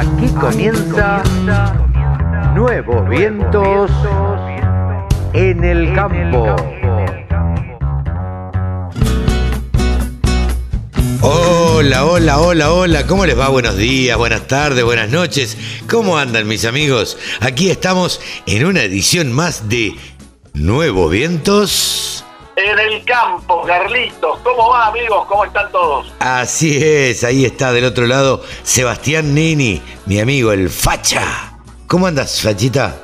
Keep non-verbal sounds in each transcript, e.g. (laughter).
Aquí comienza Nuevos Vientos en el Campo. Hola, hola, hola, hola, ¿cómo les va? Buenos días, buenas tardes, buenas noches. ¿Cómo andan mis amigos? Aquí estamos en una edición más de Nuevos Vientos. En el campo, Carlitos. ¿Cómo va, amigos? ¿Cómo están todos? Así es, ahí está del otro lado Sebastián Nini, mi amigo, el Facha. ¿Cómo andas, Fachita?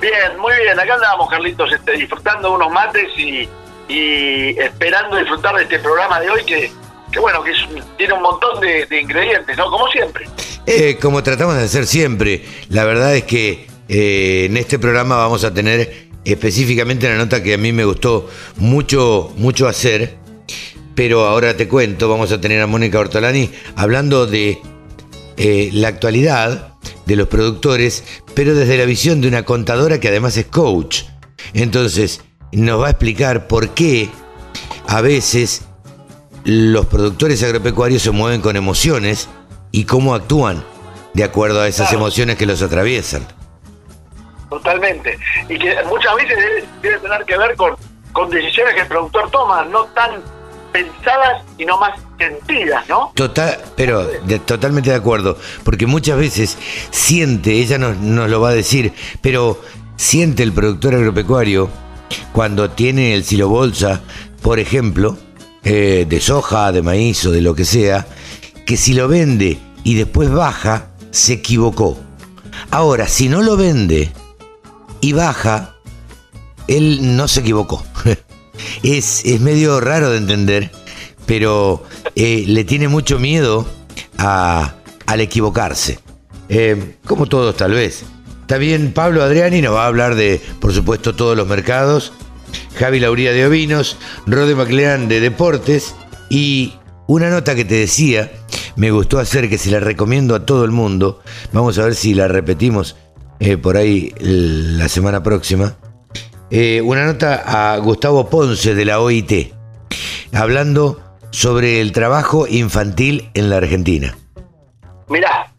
Bien, muy bien. Acá andamos, Carlitos, este, disfrutando unos mates y, y esperando disfrutar de este programa de hoy que, que bueno, que es- tiene un montón de, de ingredientes, ¿no? Como siempre. Eh, como tratamos de hacer siempre, la verdad es que eh, en este programa vamos a tener específicamente una nota que a mí me gustó mucho, mucho hacer, pero ahora te cuento, vamos a tener a Mónica Ortolani hablando de eh, la actualidad de los productores, pero desde la visión de una contadora que además es coach. Entonces, nos va a explicar por qué a veces los productores agropecuarios se mueven con emociones y cómo actúan de acuerdo a esas emociones que los atraviesan. Totalmente. Y que muchas veces debe, debe tener que ver con, con decisiones que el productor toma, no tan pensadas, sino más sentidas, ¿no? Total, pero de- totalmente de acuerdo, porque muchas veces siente, ella nos, nos lo va a decir, pero siente el productor agropecuario cuando tiene el silo bolsa, por ejemplo, eh, de soja, de maíz o de lo que sea, que si lo vende y después baja, se equivocó. Ahora, si no lo vende y baja, él no se equivocó. (laughs) es, es medio raro de entender, pero eh, le tiene mucho miedo a, al equivocarse. Eh, como todos tal vez. Bien, Pablo Adriani nos va a hablar de, por supuesto, todos los mercados. Javi Lauría de Ovinos, Rode Maclean de Deportes y una nota que te decía, me gustó hacer, que se la recomiendo a todo el mundo. Vamos a ver si la repetimos eh, por ahí la semana próxima. Eh, una nota a Gustavo Ponce de la OIT, hablando sobre el trabajo infantil en la Argentina. Mirá,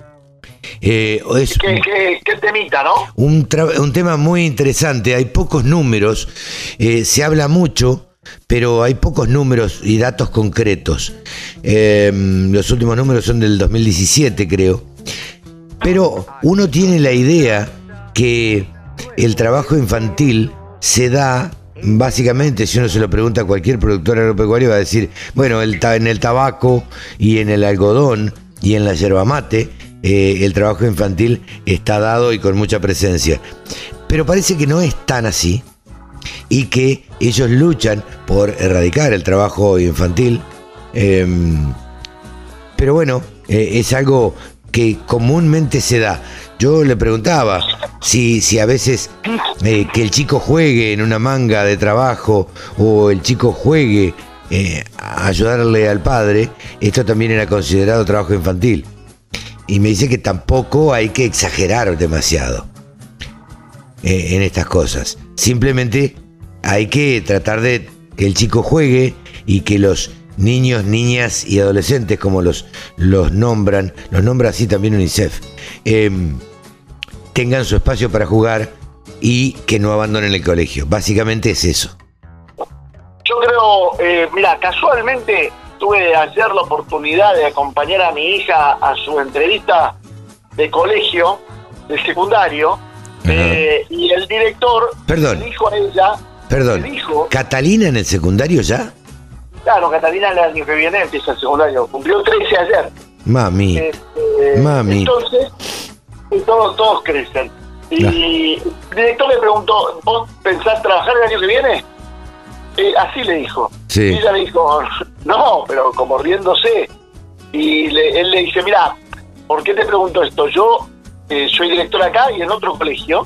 Eh, es qué, qué, qué temita, ¿no? un, un tema muy interesante, hay pocos números, se habla mucho, pero hay pocos números y datos concretos. Los últimos números son del 2017, creo. Pero uno tiene la idea que el trabajo infantil se da, básicamente, si uno se lo pregunta a cualquier productor agropecuario, va a decir, bueno, en el tabaco y en el algodón y en la yerba mate, eh, el trabajo infantil está dado y con mucha presencia. Pero parece que no es tan así y que ellos luchan por erradicar el trabajo infantil. em, pero bueno, eh, es algo que comúnmente se da. Yo le preguntaba si, si a veces eh, que el chico juegue en una manga de trabajo o el chico juegue eh, a ayudarle al padre, esto también era considerado trabajo infantil. Y me dice que tampoco hay que exagerar demasiado eh, en estas cosas. Simplemente hay que tratar de que el chico juegue y que los niños, niñas y adolescentes, como los, los nombran, los nombra así también UNICEF, em, tengan su espacio para jugar y que no abandonen el colegio. Básicamente es eso. Yo creo, eh, mira, casualmente tuve ayer la oportunidad de acompañar a mi hija a su entrevista de colegio, de secundario, eh, y el director Perdón. dijo a ella, Perdón, dijo, ¿Catalina en el secundario ya? Claro, Catalina el año que viene empieza el secundario, cumplió 13 ayer. Mami. Este, Mami. Entonces, y todos, todos crecen. Y el director le preguntó, ¿vos pensás trabajar el año que viene? Eh, así le dijo. Sí. Y ella le dijo, (laughs) no, pero como riéndose. Y le- él le dice, mira, ¿por qué te pregunto esto? Yo eh, soy director acá y en otro colegio,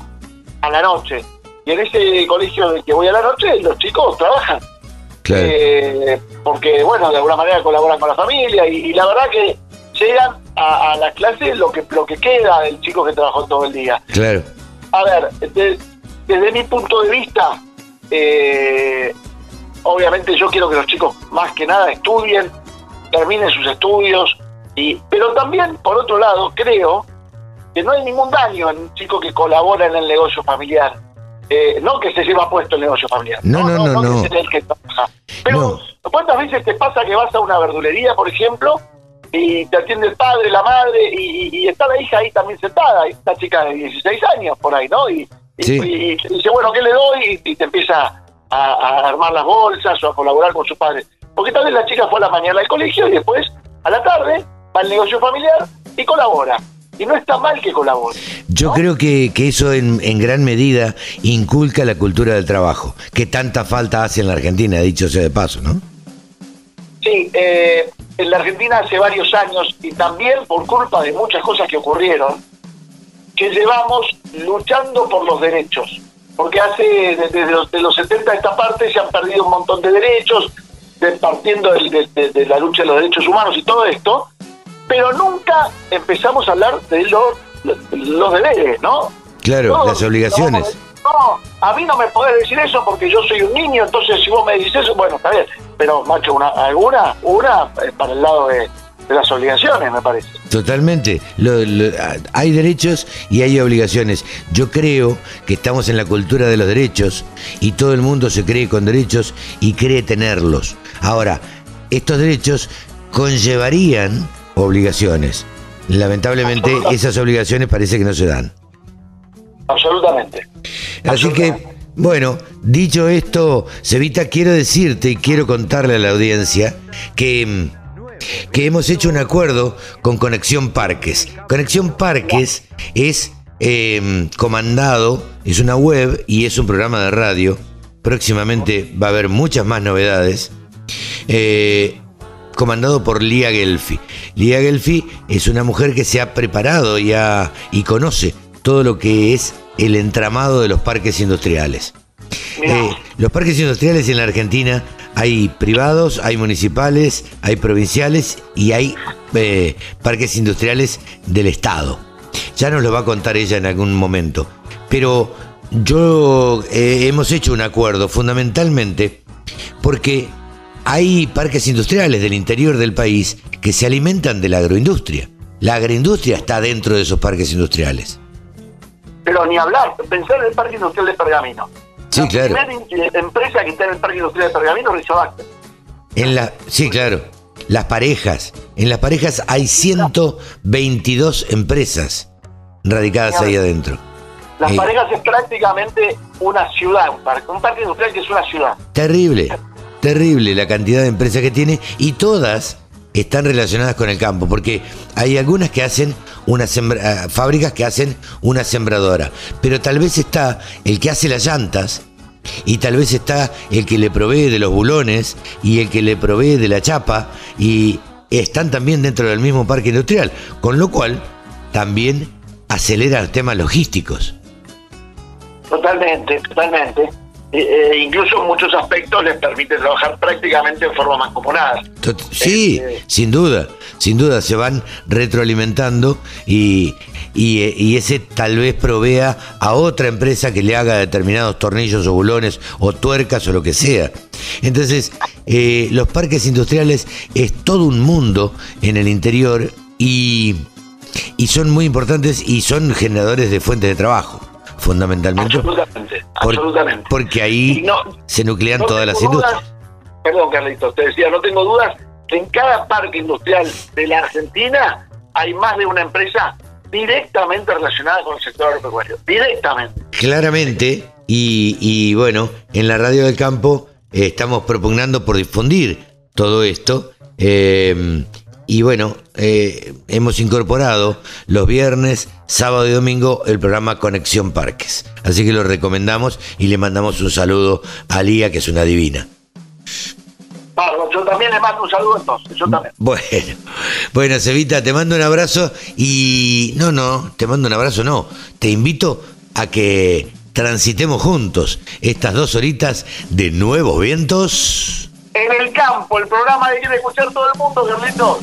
a la noche. Y en ese colegio del que voy a la noche, los chicos trabajan. Claro. Eh, porque, bueno, de alguna manera colaboran con la familia y, y la verdad que llegan a, a las clases lo que, lo que queda del chico que trabajó todo el día. Claro. A ver, de- desde mi punto de vista, eh, obviamente yo quiero que los chicos más que nada estudien, terminen sus estudios, y pero también, por otro lado, creo que no hay ningún daño en un chico que colabora en el negocio familiar. Eh, no que se lleva puesto el negocio familiar. No, no, no, no. que el que trabaja. Pero, ¿cuántas veces te pasa que vas a una verdulería, por ejemplo, y te atiende el padre, la madre, y, está la hija ahí también sentada, esta chica de 16 años por ahí, ¿no? Y, y, dice, bueno, ¿qué le doy? Y, te empieza a, armar las bolsas o a colaborar con su padre. Porque tal vez la chica fue a la mañana al colegio y después, a la tarde, va al negocio familiar y colabora. Y no está mal que colabore. Yo creo que, que eso en, en, gran medida inculca la cultura del trabajo, que tanta falta hace en la Argentina, dicho sea de paso, ¿no? Sí, eh, en la Argentina hace varios años y también por culpa de muchas cosas que ocurrieron, que llevamos luchando por los derechos. Porque hace desde los, de los 70 a esta parte se han perdido un montón de derechos, partiendo de, la lucha de los derechos humanos y todo esto, pero nunca empezamos a hablar de los, los deberes, ¿no? Claro, las obligaciones. No, a mí no me podés decir eso porque yo soy un niño, entonces si vos me dices eso, bueno, está bien. Pero, macho, una, alguna, una para el lado de, las obligaciones, me parece. Totalmente. hay derechos y hay obligaciones. Yo creo que estamos en la cultura de los derechos y todo el mundo se cree con derechos y cree tenerlos. Ahora, estos derechos conllevarían obligaciones. Lamentablemente esas obligaciones parece que no se dan. Absolutamente. Así que, bueno, dicho esto, Cevita, quiero decirte y quiero contarle a la audiencia que, que hemos hecho un acuerdo con Conexión Parques. Conexión Parques es em, comandado, es una web y es un programa de radio. Próximamente va a haber muchas más novedades. Eh, comandado por Lía Gelfi. Lía Gelfi es una mujer que se ha preparado y, y conoce todo lo que es el entramado de los parques industriales. Eh, los parques industriales en la Argentina hay privados, hay municipales, hay provinciales y hay eh, parques industriales del Estado. Ya nos lo va a contar ella en algún momento. Pero yo eh, hemos hecho un acuerdo fundamentalmente porque hay parques industriales del interior del país que se alimentan de la agroindustria. La agroindustria está dentro de esos parques industriales. Pero ni hablar, pensar en el Parque Industrial de Pergamino. Sí, la claro. primera empresa que está en el Parque Industrial de Pergamino es En la, sí, claro. Las parejas. En las parejas hay 122 empresas radicadas ahí adentro. Las eh, parejas es prácticamente una ciudad, un parque, un parque industrial que es una ciudad. Terrible, terrible la cantidad de empresas que tiene y todas están relacionadas con el campo, porque hay algunas que hacen una sembra, eh, fábricas que hacen una sembradora, pero tal vez está el que hace las llantas y tal vez está el que le provee de los bulones y el que le provee de la chapa y están también dentro del mismo parque industrial, con lo cual también acelera temas logísticos. Totalmente, totalmente. Eh, eh, incluso en muchos aspectos les permite trabajar prácticamente en forma mancomunada. Sí, este, sin duda, sin duda, se van retroalimentando y, eh, y, ese tal vez provea a otra empresa que le haga determinados tornillos o bulones o tuercas o lo que sea. Entonces, los parques industriales es todo un mundo en el interior y, y son muy importantes y son generadores de fuentes de trabajo fundamentalmente. Absolutamente, absolutamente. Porque ahí se nuclean todas las industrias. perdón, Carlitos, te decía, no tengo dudas que en cada parque industrial de la Argentina hay más de una empresa directamente relacionada con el sector agropecuario. Directamente. Claramente, y, y bueno, en la radio del campo eh, estamos propugnando por difundir todo esto. Eh, y bueno, eh, hemos incorporado los viernes, sábado y domingo el programa Conexión Parques. Así que lo recomendamos y le mandamos un saludo a Lía, que es una divina. yo también le mando un saludo entonces, yo también. Bueno, bueno, Cevita, te mando un abrazo y... No, no, te mando un abrazo, no. Te invito a que transitemos juntos estas dos horitas de nuevos vientos en el campo, el programa que quiere escuchar todo el mundo, Carlitos.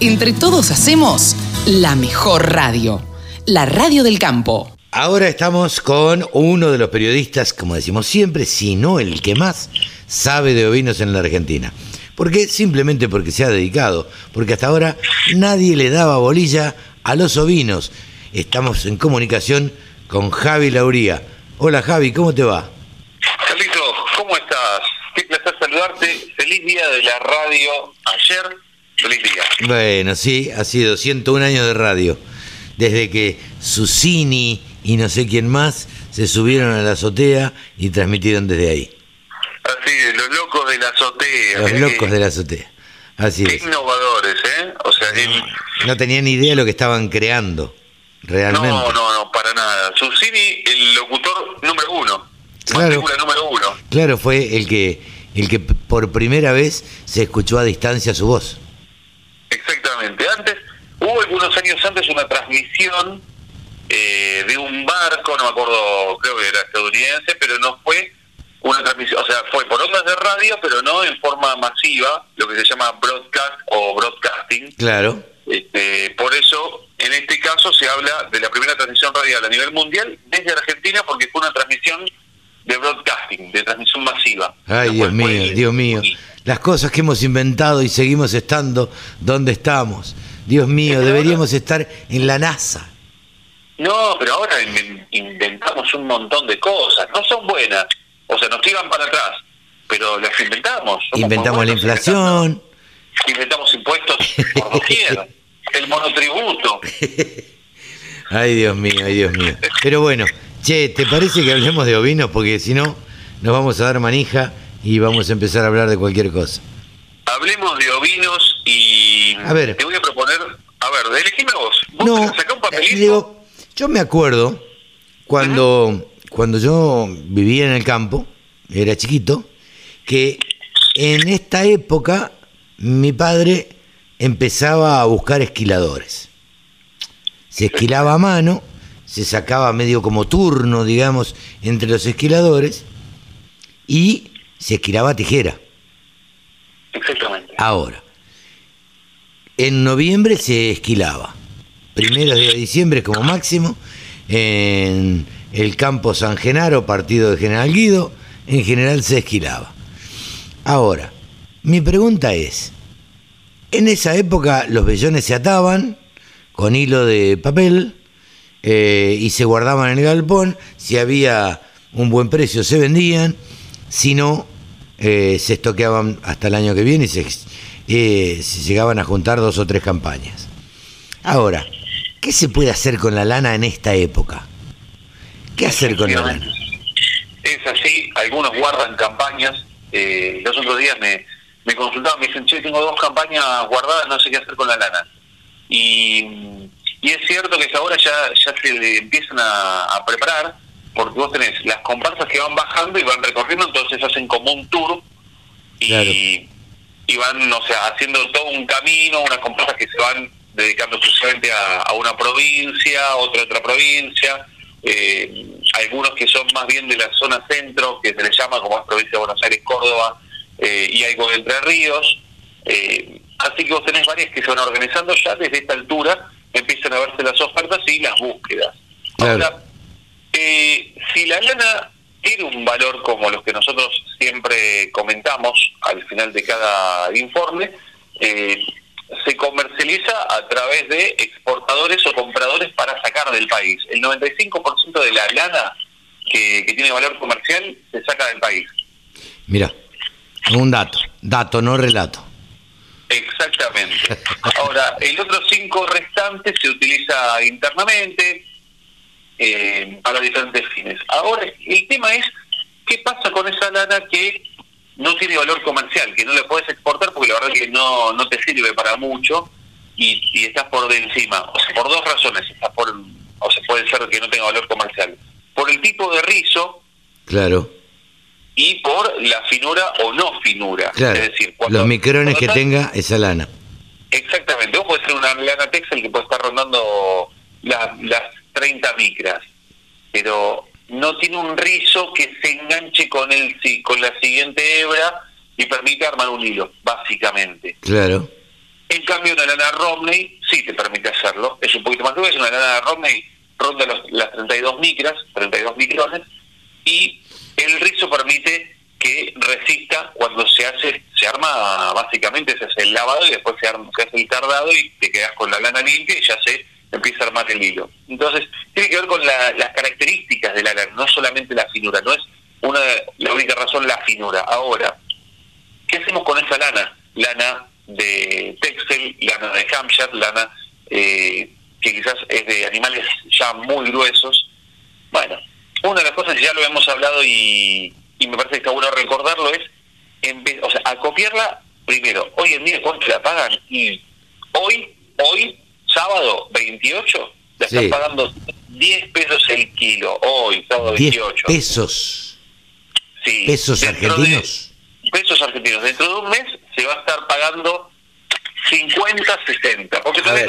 Entre todos hacemos la mejor radio, la radio del campo. Ahora estamos con uno de los periodistas, como decimos siempre, si no el que más sabe de ovinos en la Argentina. ¿Por qué? Simplemente porque se ha dedicado, porque hasta ahora nadie le daba bolilla a los ovinos. Estamos en comunicación con Javi Lauría. Hola Javi, ¿cómo te va? Carlito, ¿cómo estás? Qué placer saludarte. Feliz día de la radio ayer. Feliz día. Bueno, sí, ha sido 101 años de radio. Desde que Susini y no sé quién más se subieron a la azotea y transmitieron desde ahí. Así, los locos de la azotea. Los Mirá locos de la azotea. Así qué es. innovadores, ¿eh? O sea, el- No tenían ni idea de lo que estaban creando, realmente. no, no, no, para nada. Susini, el locutor número uno. Claro. Número uno. Claro, fue el que, el que por primera vez se escuchó a distancia su voz. Exactamente. Antes, hubo algunos años antes una transmisión eh, de un barco, no me acuerdo, creo que era estadounidense, pero no fue una transmisión, o sea, fue por ondas de radio, pero no en forma masiva, lo que se llama broadcast o broadcasting. Claro. Este, por eso, en este caso, se habla de la primera transmisión radial a nivel mundial desde Argentina, porque fue una transmisión de broadcasting, de transmisión masiva. Ay, Dios mío, Dios mío. Las cosas que hemos inventado y seguimos estando donde estamos. Dios mío, deberíamos estar en la NASA. No, pero ahora inven- inventamos un montón de cosas. No son buenas. O sea, nos tiran para atrás. Pero las inventamos. Somos Inventamos la inflación. Inventamos impuestos por doquier. (laughs) El monotributo. Ay, Dios mío, ay, Dios mío. Pero bueno, che, ¿te parece que hablemos de ovinos? Porque si no, nos vamos a dar manija y vamos a empezar a hablar de cualquier cosa. Hablemos de ovinos y A ver. te voy a proponer... A ver, elegime vos. Vos No, sacá un eh, papelito. digo, yo me acuerdo cuando, cuando yo vivía en el campo, era chiquito, que en esta época mi padre empezaba a buscar esquiladores. Se esquilaba a mano, se sacaba medio como turno, digamos, entre los esquiladores y se esquilaba a tijera. Exactamente. Ahora, en noviembre se esquilaba. Primeros de diciembre como máximo, en el campo San Genaro, partido de General Guido, en general se esquilaba. Ahora, mi pregunta es, en esa época los vellones se ataban con hilo de papel eh, y se guardaban en el galpón, si había un buen precio se vendían, si no, eh, se estoqueaban hasta el año que viene y se, eh, se llegaban a juntar dos o tres campañas. Ahora, ¿qué se puede hacer con la lana en esta época? ¿Qué hacer con la lana? Es así, algunos guardan campañas. eh, los otros días me, me consultaban, me dicen, che, tengo dos campañas guardadas, no sé qué hacer con la lana. Y, y es cierto que ahora ya, ya se empiezan a, a preparar, porque vos tenés las comparsas que van bajando y van recorriendo, entonces hacen como un tour y, Claro. y van, o sea, haciendo todo un camino, unas comparsas que se van dedicando exclusivamente a, a una provincia, otra otra provincia, eh, algunos que son más bien de la zona centro, que se les llama como es provincia de Buenos Aires, Córdoba, eh, y algo de Entre Ríos. Eh, así que vos tenés varias que se van organizando ya desde esta altura, empiezan a verse las ofertas y las búsquedas. Claro. Ahora, eh, si la lana tiene un valor como los que nosotros siempre comentamos al final de cada informe, eh, se comercializa a través de exportadores o compradores para sacar del país. El 95% de la lana que, que tiene valor comercial se saca del país. Mira, un dato, dato, no relato. Exactamente. Ahora, el otro cinco restante se utiliza internamente eh, para diferentes fines. Ahora, el tema es, ¿qué pasa con esa lana que no tiene valor comercial, que no le puedes exportar porque la verdad que no, no te sirve para mucho y, y estás por de encima? O sea, por dos razones. Estás por, o sea, puede ser que no tenga valor comercial. Por el tipo de rizo Claro, y por la finura o no finura. claro. Es decir, cuando- Los micrones cuando que tenga esa lana. Exactamente, vos podés ser una lana Texel que puede estar rondando la- las 30 micras, pero no tiene un rizo que se enganche con el si- con la siguiente hebra y permite armar un hilo, básicamente. Claro. En cambio, una lana Romney sí te permite hacerlo. Es un poquito más gruesa, una lana Romney ronda los, las 32 micras, 32 micrones, y el rizo permite que resista cuando se hace, se arma básicamente, se hace el lavado y después se, arma, se hace el tardado y te quedas con la lana limpia y ya se empieza a armar el hilo. Entonces, tiene que ver con las características de la lana, no solamente la finura, no es una la única razón la finura. Ahora, ¿qué hacemos con esa lana? Lana de textil, lana de Hampshire, lana eh, que quizás es de animales ya muy gruesos. Bueno, una de las cosas que ya lo hemos hablado y, me parece que está bueno recordarlo es, en vez, o sea, acopiarla primero. Hoy en día, ¿cuánto la pagan? Y hoy, hoy, sábado 28, la están pagando 10 pesos el kilo. Hoy, sábado 28. pesos. Sí. ¿Pesos argentinos? pesos argentinos. Dentro de un mes se va a estar pagando 50, 60. Porque para,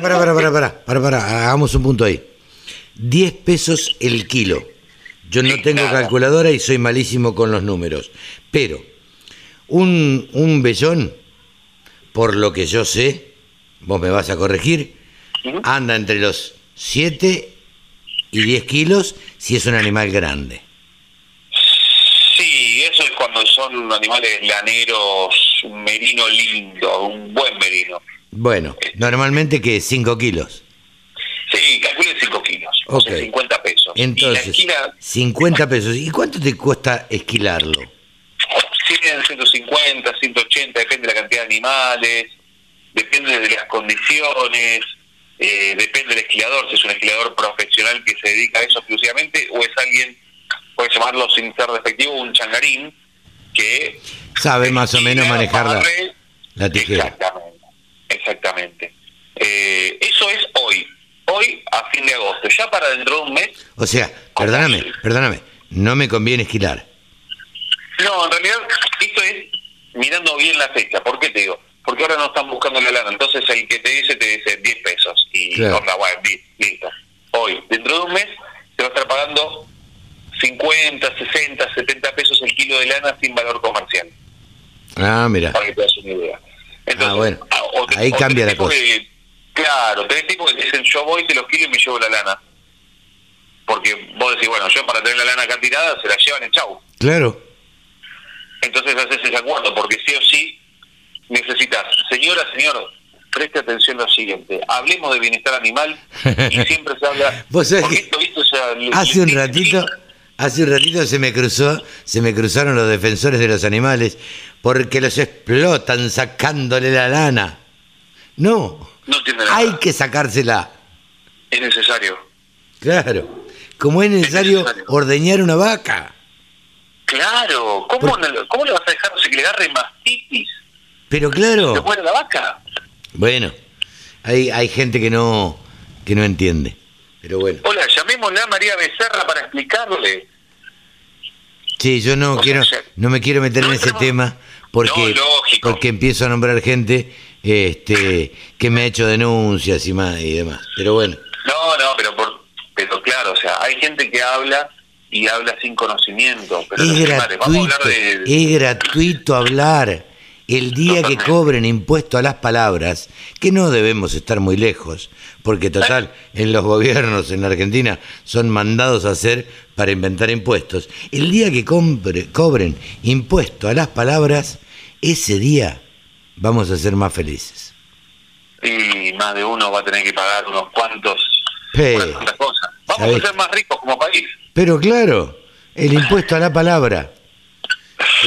para, para, para, para, para, hagamos un punto ahí. 10 pesos el kilo. Yo no tengo calculadora y soy malísimo con los números. Pero un, un vellón, por lo que yo sé, vos me vas a corregir, anda entre los 7 y 10 kilos si es un animal grande. Sí, eso es cuando son animales laneros, un merino lindo, un buen merino. Bueno, normalmente que 5 kilos. Sí, calcule 5 kilos, o sea, 50 pesos. Entonces, 50 pesos. ¿Y cuánto te cuesta esquilarlo? 100, 150, 180, depende de la cantidad de animales, depende de las condiciones, eh, depende del esquilador, si es un esquilador profesional que se dedica a eso exclusivamente o es alguien, puede llamarlo sin ser despectivo, un changarín, que... Sabe más o menos manejar la, tijera. Exactamente, exactamente. Eh, eso es hoy hoy a fin de agosto. Ya para dentro de un mes. O sea, perdóname, perdóname, no me conviene esquilar. No, en realidad esto es mirando bien la fecha. ¿Por qué te digo? Porque ahora no están buscando la lana. Entonces el que te dice, te dice 10 pesos. Y claro. bueno, listo. Hoy, dentro de un mes, te va a estar pagando 50, 60, 70 pesos el kilo de lana sin valor comercial. Ah, mira. Para que te das una idea. ah, bueno. Ah, Ahí cambia la cosa. Claro, tenés tipos que te dicen yo voy, te los kilo y me llevo la lana. Porque vos decís, bueno, yo para tener la lana acá tirada, se la llevan en chau. Claro. Entonces haces ese acuerdo, porque sí o sí necesitas, señora, señor, preste atención a lo siguiente, hablemos de bienestar animal y (laughs) siempre se habla... ¿Vos hace un ratito... Hace un ratito se me cruzó, se me cruzaron los defensores de los animales porque los explotan sacándole la lana. No, hay que sacársela. Es necesario. Claro. Como es necesario, ordeñar una vaca. Claro. ¿Cómo, ¿Cómo, le vas a dejar que le agarre mastitis? Pero claro. ¿Se muere la vaca? Bueno, hay, hay gente que no, que no entiende. Pero bueno. Hola, llamémosla a María Becerra para explicarle. Sí, yo no quiero, no me quiero meter en ese tema porque, porque empiezo a nombrar gente este, que me ha hecho denuncias y más y demás. Pero bueno. No, no, pero por, pero claro, o sea, hay gente que habla y habla sin conocimiento. Pero es, gratuito, es gratuito hablar. El día que cobren impuesto a las palabras, que no debemos estar muy lejos, porque total, en los gobiernos en la Argentina son mandados a hacer para inventar impuestos. El día que cobren impuesto a las palabras, ese día vamos a ser más felices. Y más de uno va a tener que pagar unos cuantos, cosas. Vamos a ser más ricos como país. Pero claro, el impuesto a la palabra.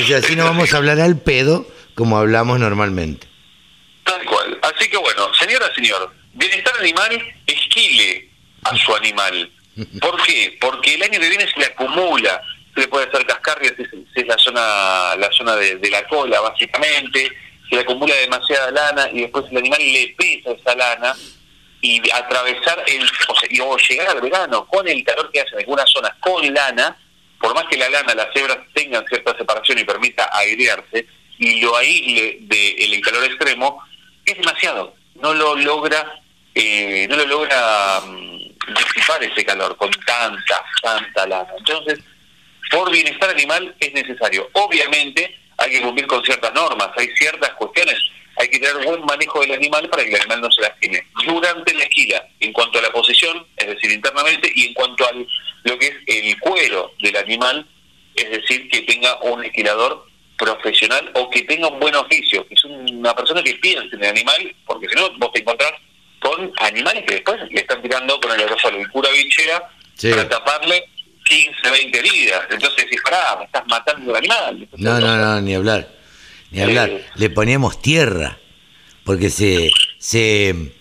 O sea, así no vamos a hablar al pedo como hablamos normalmente. Tal cual. Así que bueno, señora, señor, bienestar animal, esquile a su animal. (laughs) ¿Por qué? Porque el año que viene se le acumula, se le puede hacer cascarrias, es, es la zona, la zona de la cola básicamente, se le acumula demasiada lana y después el animal le pesa esa lana y atravesar el, o, sea, o llegar al verano con el calor que hace en algunas zonas con lana, por más que la lana, las cebras tengan cierta separación y permita airearse, y lo aísle del calor extremo, es demasiado. No lo logra, eh, no lo logra um, disipar ese calor con tanta, tanta lana. Entonces, por bienestar animal es necesario. Obviamente, hay que cumplir con ciertas normas, hay ciertas cuestiones, hay que tener buen manejo del animal para que el animal no se lastime. Durante la esquila, en cuanto a la posición, es decir, internamente, y en cuanto a lo que es el cuero del animal, es decir, que tenga un esquilador profesional o que tenga un buen oficio, que es una persona que piense en el animal, porque si no, vos te encontrás con animales que después le están tirando con el aerosol y pura bichera para taparle 15, 20 heridas. Entonces decís, pará, me estás matando al animal. No, no, no, ni hablar. Ni hablar. Le poníamos tierra, porque se, se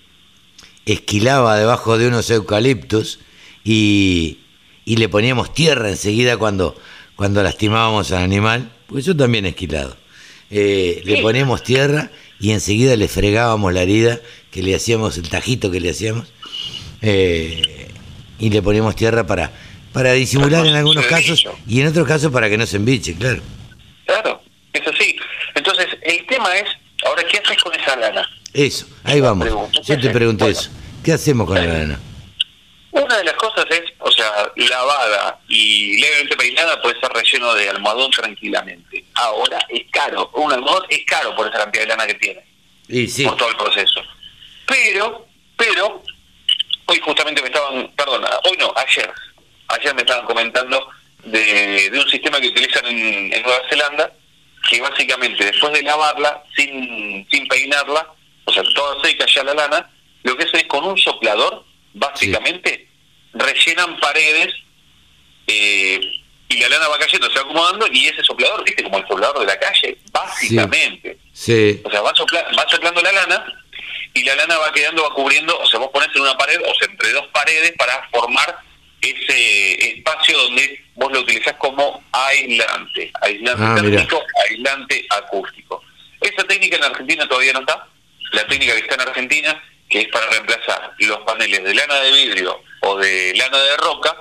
esquilaba debajo de unos eucaliptos y, y le poníamos tierra enseguida cuando, cuando lastimábamos al animal, porque yo también he esquilado. Eh, le poníamos tierra y enseguida le fregábamos la herida, que le hacíamos el tajito que le hacíamos, eh, y le poníamos tierra para, para disimular en algunos casos y en otros casos para que no se embiche, claro. Claro, es así. Entonces, el tema es, ahora, ¿qué haces con esa lana? Eso, ahí vamos. Yo te pregunto eso. ¿Qué hacemos con la lana? Una de las cosas es, o sea, lavada y levemente peinada puede ser relleno de almohadón tranquilamente. Ahora es caro, un almohadón es caro por esa cantidad de lana que tiene. Y sí. Por todo el proceso. Pero, pero, hoy justamente me estaban, perdona, hoy no, ayer, ayer me estaban comentando de, un sistema que utilizan en, Nueva Zelanda, que básicamente después de lavarla, sin, sin peinarla, o sea, toda seca ya la lana, lo que hacen es con un soplador básicamente, rellenan paredes eh, y la lana va cayendo, se va acomodando y ese soplador, viste, como el soplador de la calle, básicamente. Sí. O sea, va, va soplando la lana y la lana va quedando, va cubriendo, o sea, vos pones en una pared, o sea, entre dos paredes para formar ese espacio donde vos lo utilizás como aislante, aislante ah, térmico, aislante acústico. Esa técnica en Argentina todavía no está, la técnica que está en Argentina que es para reemplazar los paneles de lana de vidrio o de lana de roca,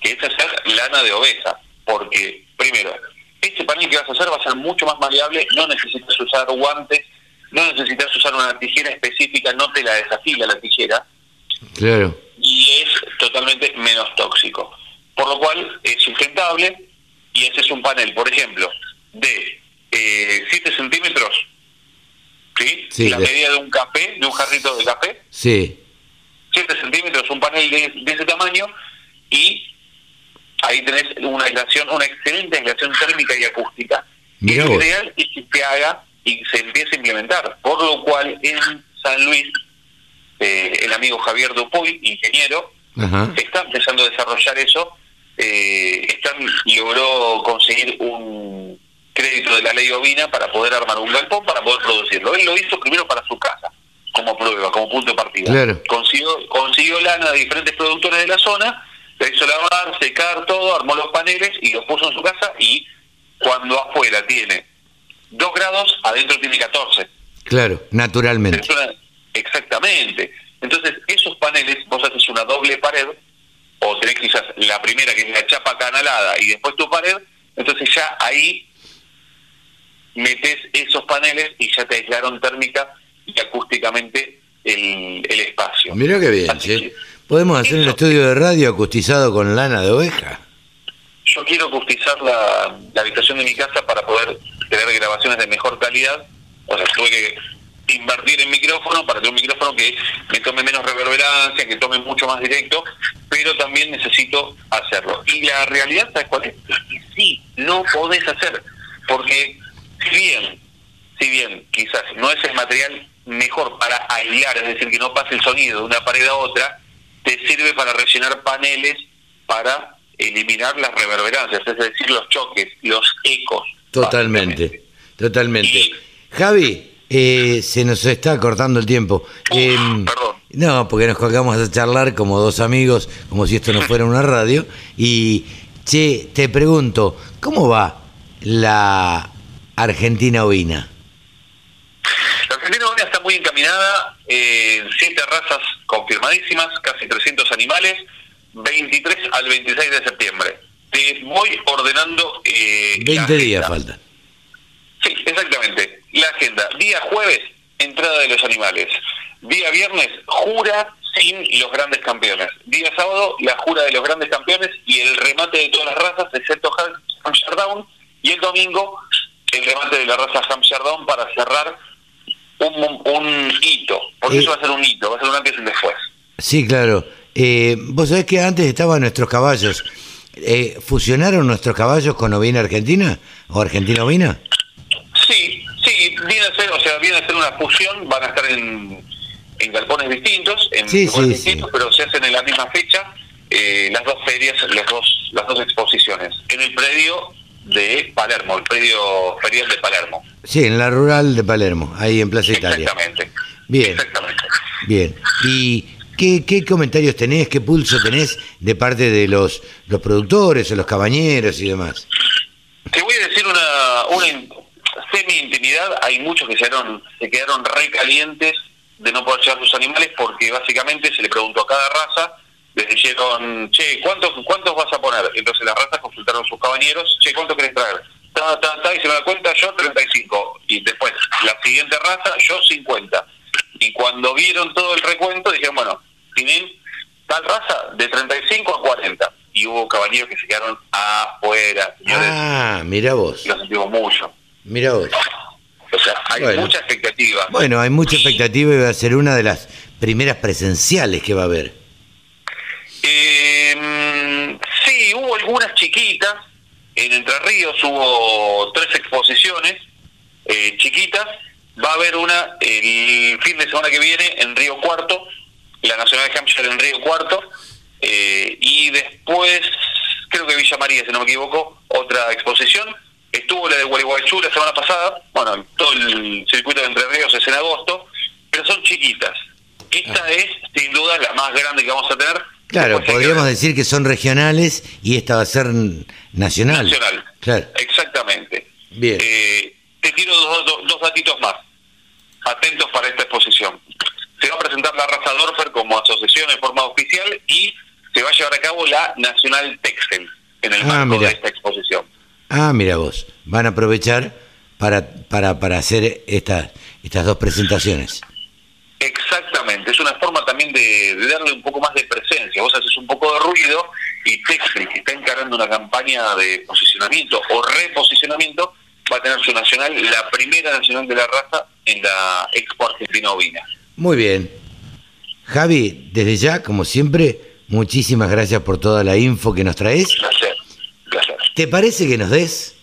que es hacer lana de oveja. Porque, primero, este panel que vas a hacer va a ser mucho más maleable, no necesitas usar guantes, no necesitas usar una tijera específica, no te la desafila la tijera. Claro. Y es totalmente menos tóxico. Por lo cual es sustentable y ese es un panel, por ejemplo, de eh, 7 centímetros ¿sí? la medida de un café, de un jarrito de café. Sí. 7 centímetros, un panel de, ese tamaño y ahí tenés una aislación, una excelente aislación térmica y acústica. y lo ideal es que se haga y se empiece a implementar. Por lo cual en San Luis, eh, el amigo Javier Dupuy, ingeniero, está empezando a desarrollar eso. Eh, están, logró conseguir un crédito de la ley ovina para poder armar un galpón para poder producirlo. Él lo hizo primero para su casa, como prueba, como punto de partida. Consiguió, consiguió lana de diferentes productores de la zona, le hizo lavar, secar todo, armó los paneles y los puso en su casa y cuando afuera tiene 2 grados, adentro tiene 14. Claro, naturalmente. exactamente. Entonces, esos paneles, vos haces una doble pared, o tenés quizás la primera que es la chapa canalada y después tu pared, entonces ya ahí metes esos paneles y ya te aislaron térmica y acústicamente el, el espacio. Mira qué bien, ¿sí? ¿Podemos hacer un estudio de radio acustizado con lana de oveja? Yo quiero acustizar la, habitación de mi casa para poder tener grabaciones de mejor calidad. O sea, tuve que invertir en micrófono para tener un micrófono que me tome menos reverberancia, que tome mucho más directo, pero también necesito hacerlo. Y la realidad, ¿sabes cuál es? Es que sí, no podés hacer, porque si bien, si bien quizás no es el material mejor para aislar, es decir, que no pase el sonido de una pared a otra, te sirve para rellenar paneles para eliminar las reverberancias, es decir, los choques, los ecos. Totalmente, totalmente. Javi, eh, se nos está cortando el tiempo. Em, perdón. No, porque nos colgamos a charlar como dos amigos, como si esto no fuera una radio. Y, che, te pregunto, ¿cómo va la Argentina Ovina? La Argentina Ovina está muy encaminada, eh, siete razas confirmadísimas, casi 300 animales, 23 al 26 de septiembre. Te voy ordenando... Eh, 20 días faltan. Sí, exactamente. La agenda. Día jueves, entrada de los animales. Día viernes, jura sin los grandes campeones. Día sábado, la jura de los grandes campeones y el remate de todas las razas, excepto Hampshire Down. Y el domingo, el remate de la raza Hampshire Down para cerrar un, un hito, porque Eh. eso va a ser un hito, va a ser un antes y un después. Sí, claro. Eh, Vos sabés que antes estaban nuestros caballos. Eh, ¿Fusionaron nuestros caballos con ovina argentina? ¿O argentina ovina? Sí, sí, viene a ser, o sea, viene a ser una fusión, van a estar en, en galpones distintos, en Sí, sí, distintos, sí. pero se hacen en la misma fecha eh, las dos ferias, las dos, las dos exposiciones, en el predio de Palermo, el predio ferial de Palermo. Sí, en la rural de Palermo, ahí en Plaza Italia. Exactamente. Bien. Exactamente. Bien. ¿Y qué, qué comentarios tenés, qué pulso tenés de parte de los, los productores o los cabañeros y demás? Te voy a decir una, una in- semi-intimidad. Hay muchos que se, quedaron, se quedaron recalientes de no poder llevar sus animales porque básicamente se le preguntó a cada raza, les dijeron, che, ¿cuántos, ¿cuántos vas a poner? Entonces las razas consultaron a sus cabañeros, che, ¿cuánto querés traer? Ta, ta, ta, y se me da cuenta, yo 35. Y después, la siguiente raza, yo 50. Y cuando vieron todo el recuento, dijeron, bueno, tienen tal raza de 35 a 40. Y hubo caballeros que se quedaron afuera, señores Ah, mira vos, lo sentimos mucho. mira vos. O sea, hay Bueno. mucha expectativa. Bueno, hay mucha expectativa y va a ser una de las primeras presenciales que va a haber. Eh, sí, hubo algunas chiquitas. En Entre Ríos hubo tres exposiciones eh, chiquitas. Va a haber una el fin de semana que viene en Río Cuarto, la Nacional de Hampshire en Río Cuarto. eh, y después, creo que Villa María, si no me equivoco, otra exposición. Estuvo la de Gualeguaychú la semana pasada. Bueno, todo el circuito de Entre Ríos es en agosto, pero son chiquitas. Esta es, sin duda, la más grande que vamos a tener. Claro, podríamos decir que son regionales y esta va a ser nacional. Nacional. Claro. Exactamente. Bien. Eh, te tiro dos, dos, dos datitos más. Atentos para esta exposición. Se va a presentar la raza Dorfer como asociación en forma oficial y se va a llevar a cabo la Nacional Texel en el Ah, marco de esta exposición. Ah, mira vos, van a aprovechar para, para, para hacer estas estas dos presentaciones. Exactamente, es una forma también de, de darle un poco más de presencia. Vos haces un poco de ruido y Texel, que está encarando una campaña de posicionamiento o reposicionamiento, va a tener su nacional, la primera nacional de la raza en la Expo Argentina Ovina. Muy bien. Javi, desde ya, como siempre, muchísimas gracias por toda la info que nos traes. Placer, placer. ¿Te parece que nos des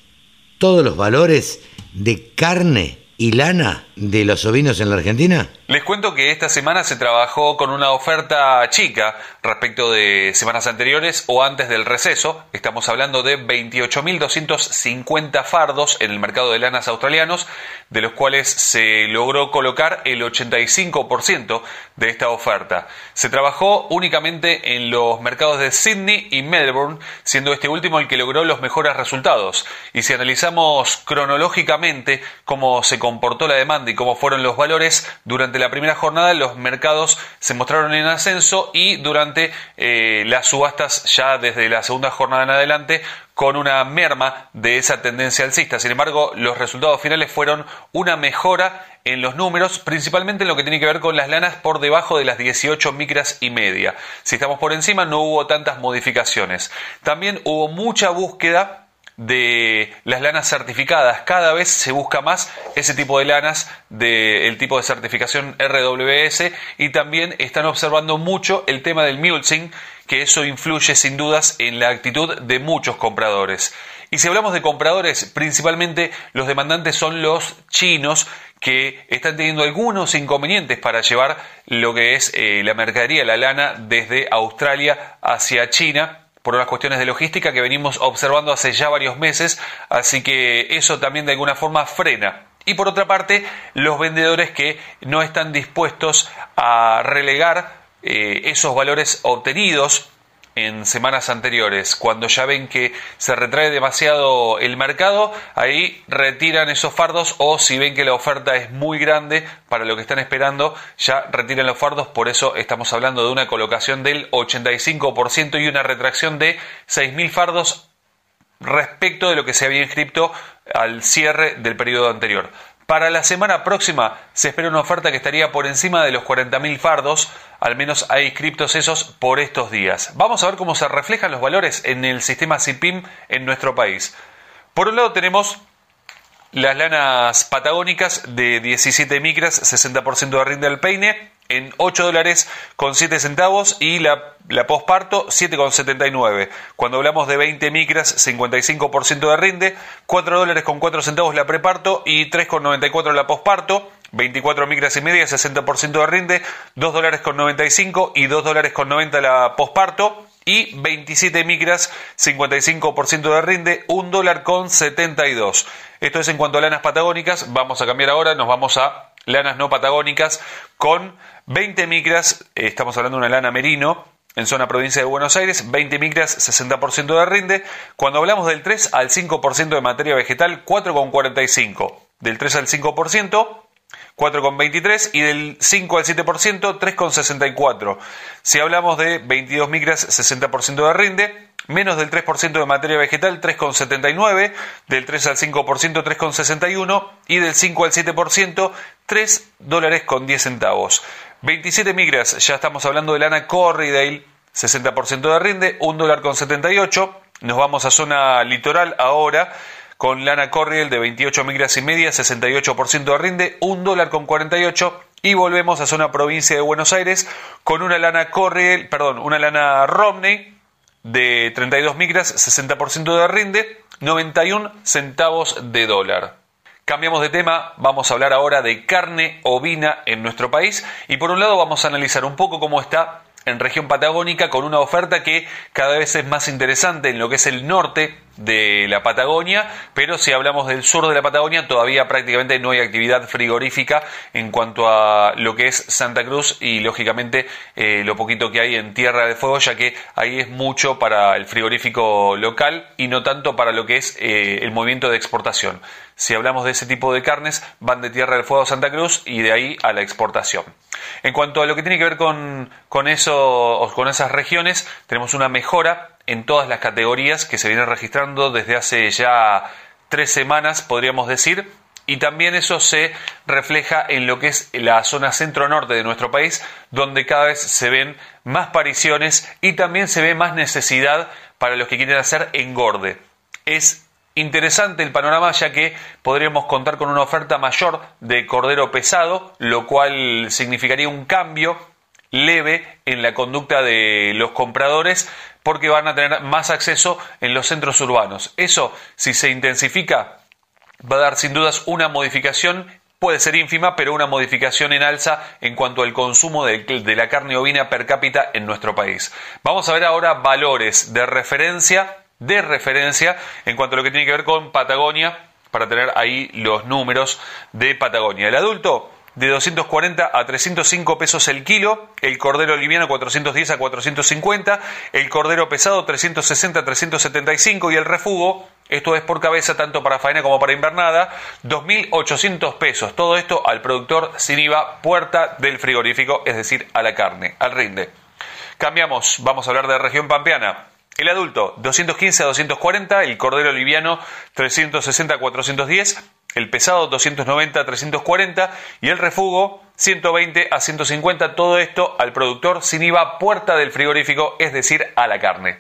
todos los valores de carne y lana de los ovinos en la Argentina? Les cuento que esta semana se trabajó con una oferta chica respecto de semanas anteriores o antes del receso. Estamos hablando de 28.250 fardos en el mercado de lanas australianos, de los cuales se logró colocar el 85% de esta oferta. Se trabajó únicamente en los mercados de Sydney y Melbourne, siendo este último el que logró los mejores resultados. Y si analizamos cronológicamente cómo se comportó la demanda y cómo fueron los valores, durante la primera jornada los mercados se mostraron en ascenso y durante eh, las subastas ya desde la segunda jornada en adelante con una merma de esa tendencia alcista. Sin embargo, los resultados finales fueron una mejora en los números, principalmente en lo que tiene que ver con las lanas por debajo de las 18 micras y media. Si estamos por encima no hubo tantas modificaciones. También hubo mucha búsqueda de las lanas certificadas. Cada vez se busca más ese tipo de lanas del tipo de certificación RWS y también están observando mucho el tema del mulesing, que eso influye sin dudas en la actitud de muchos compradores. Y si hablamos de compradores, principalmente los demandantes son los chinos que están teniendo algunos inconvenientes para llevar lo que es eh, la mercadería, la lana, desde Australia hacia China por unas cuestiones de logística que venimos observando hace ya varios meses, así que eso también de alguna forma frena. Y por otra parte, los vendedores que no están dispuestos a relegar eh, esos valores obtenidos en semanas anteriores, cuando ya ven que se retrae demasiado el mercado, ahí retiran esos fardos o si ven que la oferta es muy grande para lo que están esperando, ya retiran los fardos, por eso estamos hablando de una colocación del 85% y una retracción de 6.000 fardos respecto de lo que se había inscrito al cierre del periodo anterior. Para la semana próxima se espera una oferta que estaría por encima de los 40.000 fardos, al menos hay inscriptos esos por estos días. Vamos a ver cómo se reflejan los valores en el sistema CIPIM en nuestro país. Por un lado tenemos las lanas patagónicas de 17 micras, 60% de rinde al peine, en 8 dólares con 7 centavos y la, la postparto 7,79. Cuando hablamos de 20 micras, 55% de rinde, 4 dólares con 4 centavos la preparto y 3,94 la posparto. 24 micras y media, 60% de rinde, 2 dólares con 95 y 2 dólares con 90 la posparto y 27 micras, 55% de rinde, 1 dólar con 72. Esto es en cuanto a lanas patagónicas. Vamos a cambiar ahora, nos vamos a lanas no patagónicas con 20 micras, estamos hablando de una lana merino, en zona provincia de Buenos Aires, 20 micras, 60% de rinde. Cuando hablamos del 3 al 5% de materia vegetal, 4,45. Del 3 al 5%, 4,23 y del 5 al 7%, 3,64. Si hablamos de 22 micras, 60% de rinde, menos del 3% de materia vegetal, 3,79, del 3 al 5%, 3,61 y del 5 al 7%, 3 dólares con 10 centavos. 27 migras, ya estamos hablando de lana Corridale, 60% de rinde, 1 dólar con 78. Nos vamos a zona litoral ahora con lana Corriel de 28 migras y media, 68% de rinde, 1 dólar con 48 y volvemos a zona provincia de Buenos Aires con una lana Corriel, perdón, una lana Romney de 32 micras, 60% de rinde, 91 centavos de dólar. Cambiamos de tema, vamos a hablar ahora de carne ovina en nuestro país y por un lado vamos a analizar un poco cómo está en región patagónica con una oferta que cada vez es más interesante en lo que es el norte de la Patagonia, pero si hablamos del sur de la Patagonia todavía prácticamente no hay actividad frigorífica en cuanto a lo que es Santa Cruz y lógicamente eh, lo poquito que hay en Tierra del Fuego, ya que ahí es mucho para el frigorífico local y no tanto para lo que es eh, el movimiento de exportación. Si hablamos de ese tipo de carnes, van de Tierra del Fuego a Santa Cruz y de ahí a la exportación. En cuanto a lo que tiene que ver con, con, con esas regiones, tenemos una mejora en todas las categorías que se vienen registrando desde hace ya tres semanas, podríamos decir, y también eso se refleja en lo que es la zona centro-norte de nuestro país, donde cada vez se ven más pariciones y también se ve más necesidad para los que quieren hacer engorde. Es Interesante el panorama ya que podríamos contar con una oferta mayor de cordero pesado, lo cual significaría un cambio leve en la conducta de los compradores porque van a tener más acceso en los centros urbanos. Eso, si se intensifica, va a dar sin dudas una modificación, puede ser ínfima, pero una modificación en alza en cuanto al consumo de, la carne ovina per cápita en nuestro país. Vamos a ver ahora valores de referencia de referencia en cuanto a lo que tiene que ver con Patagonia, para tener ahí los números de Patagonia. El adulto de 240 a 305 pesos el kilo, el cordero liviano 410 a 450, el cordero pesado 360 a 375 y el refugo, esto es por cabeza tanto para faena como para invernada, 2.800 pesos. Todo esto al productor sin IVA, puerta del frigorífico, es decir, a la carne, al rinde. Cambiamos, vamos a hablar de región pampeana. El adulto, 215 a 240, el cordero liviano, 360 a 410, el pesado, 290 a 340 y el refugo, 120 a 150, todo esto al productor sin IVA, puerta del frigorífico, es decir, a la carne.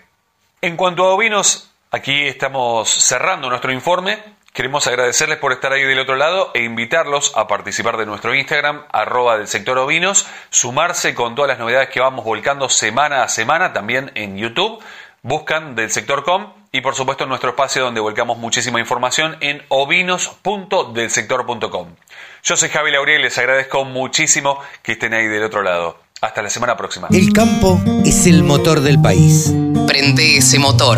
En cuanto a ovinos, aquí estamos cerrando nuestro informe. Queremos agradecerles por estar ahí del otro lado e invitarlos a participar de nuestro Instagram, arroba del sector ovinos, sumarse con todas las novedades que vamos volcando semana a semana, también en YouTube buscan del sector com y por supuesto en nuestro espacio donde volcamos muchísima información en ovinos.delsector.com. Yo soy Javi Lauriel y les agradezco muchísimo que estén ahí del otro lado. Hasta la semana próxima. El campo es el motor del país. Prende ese motor.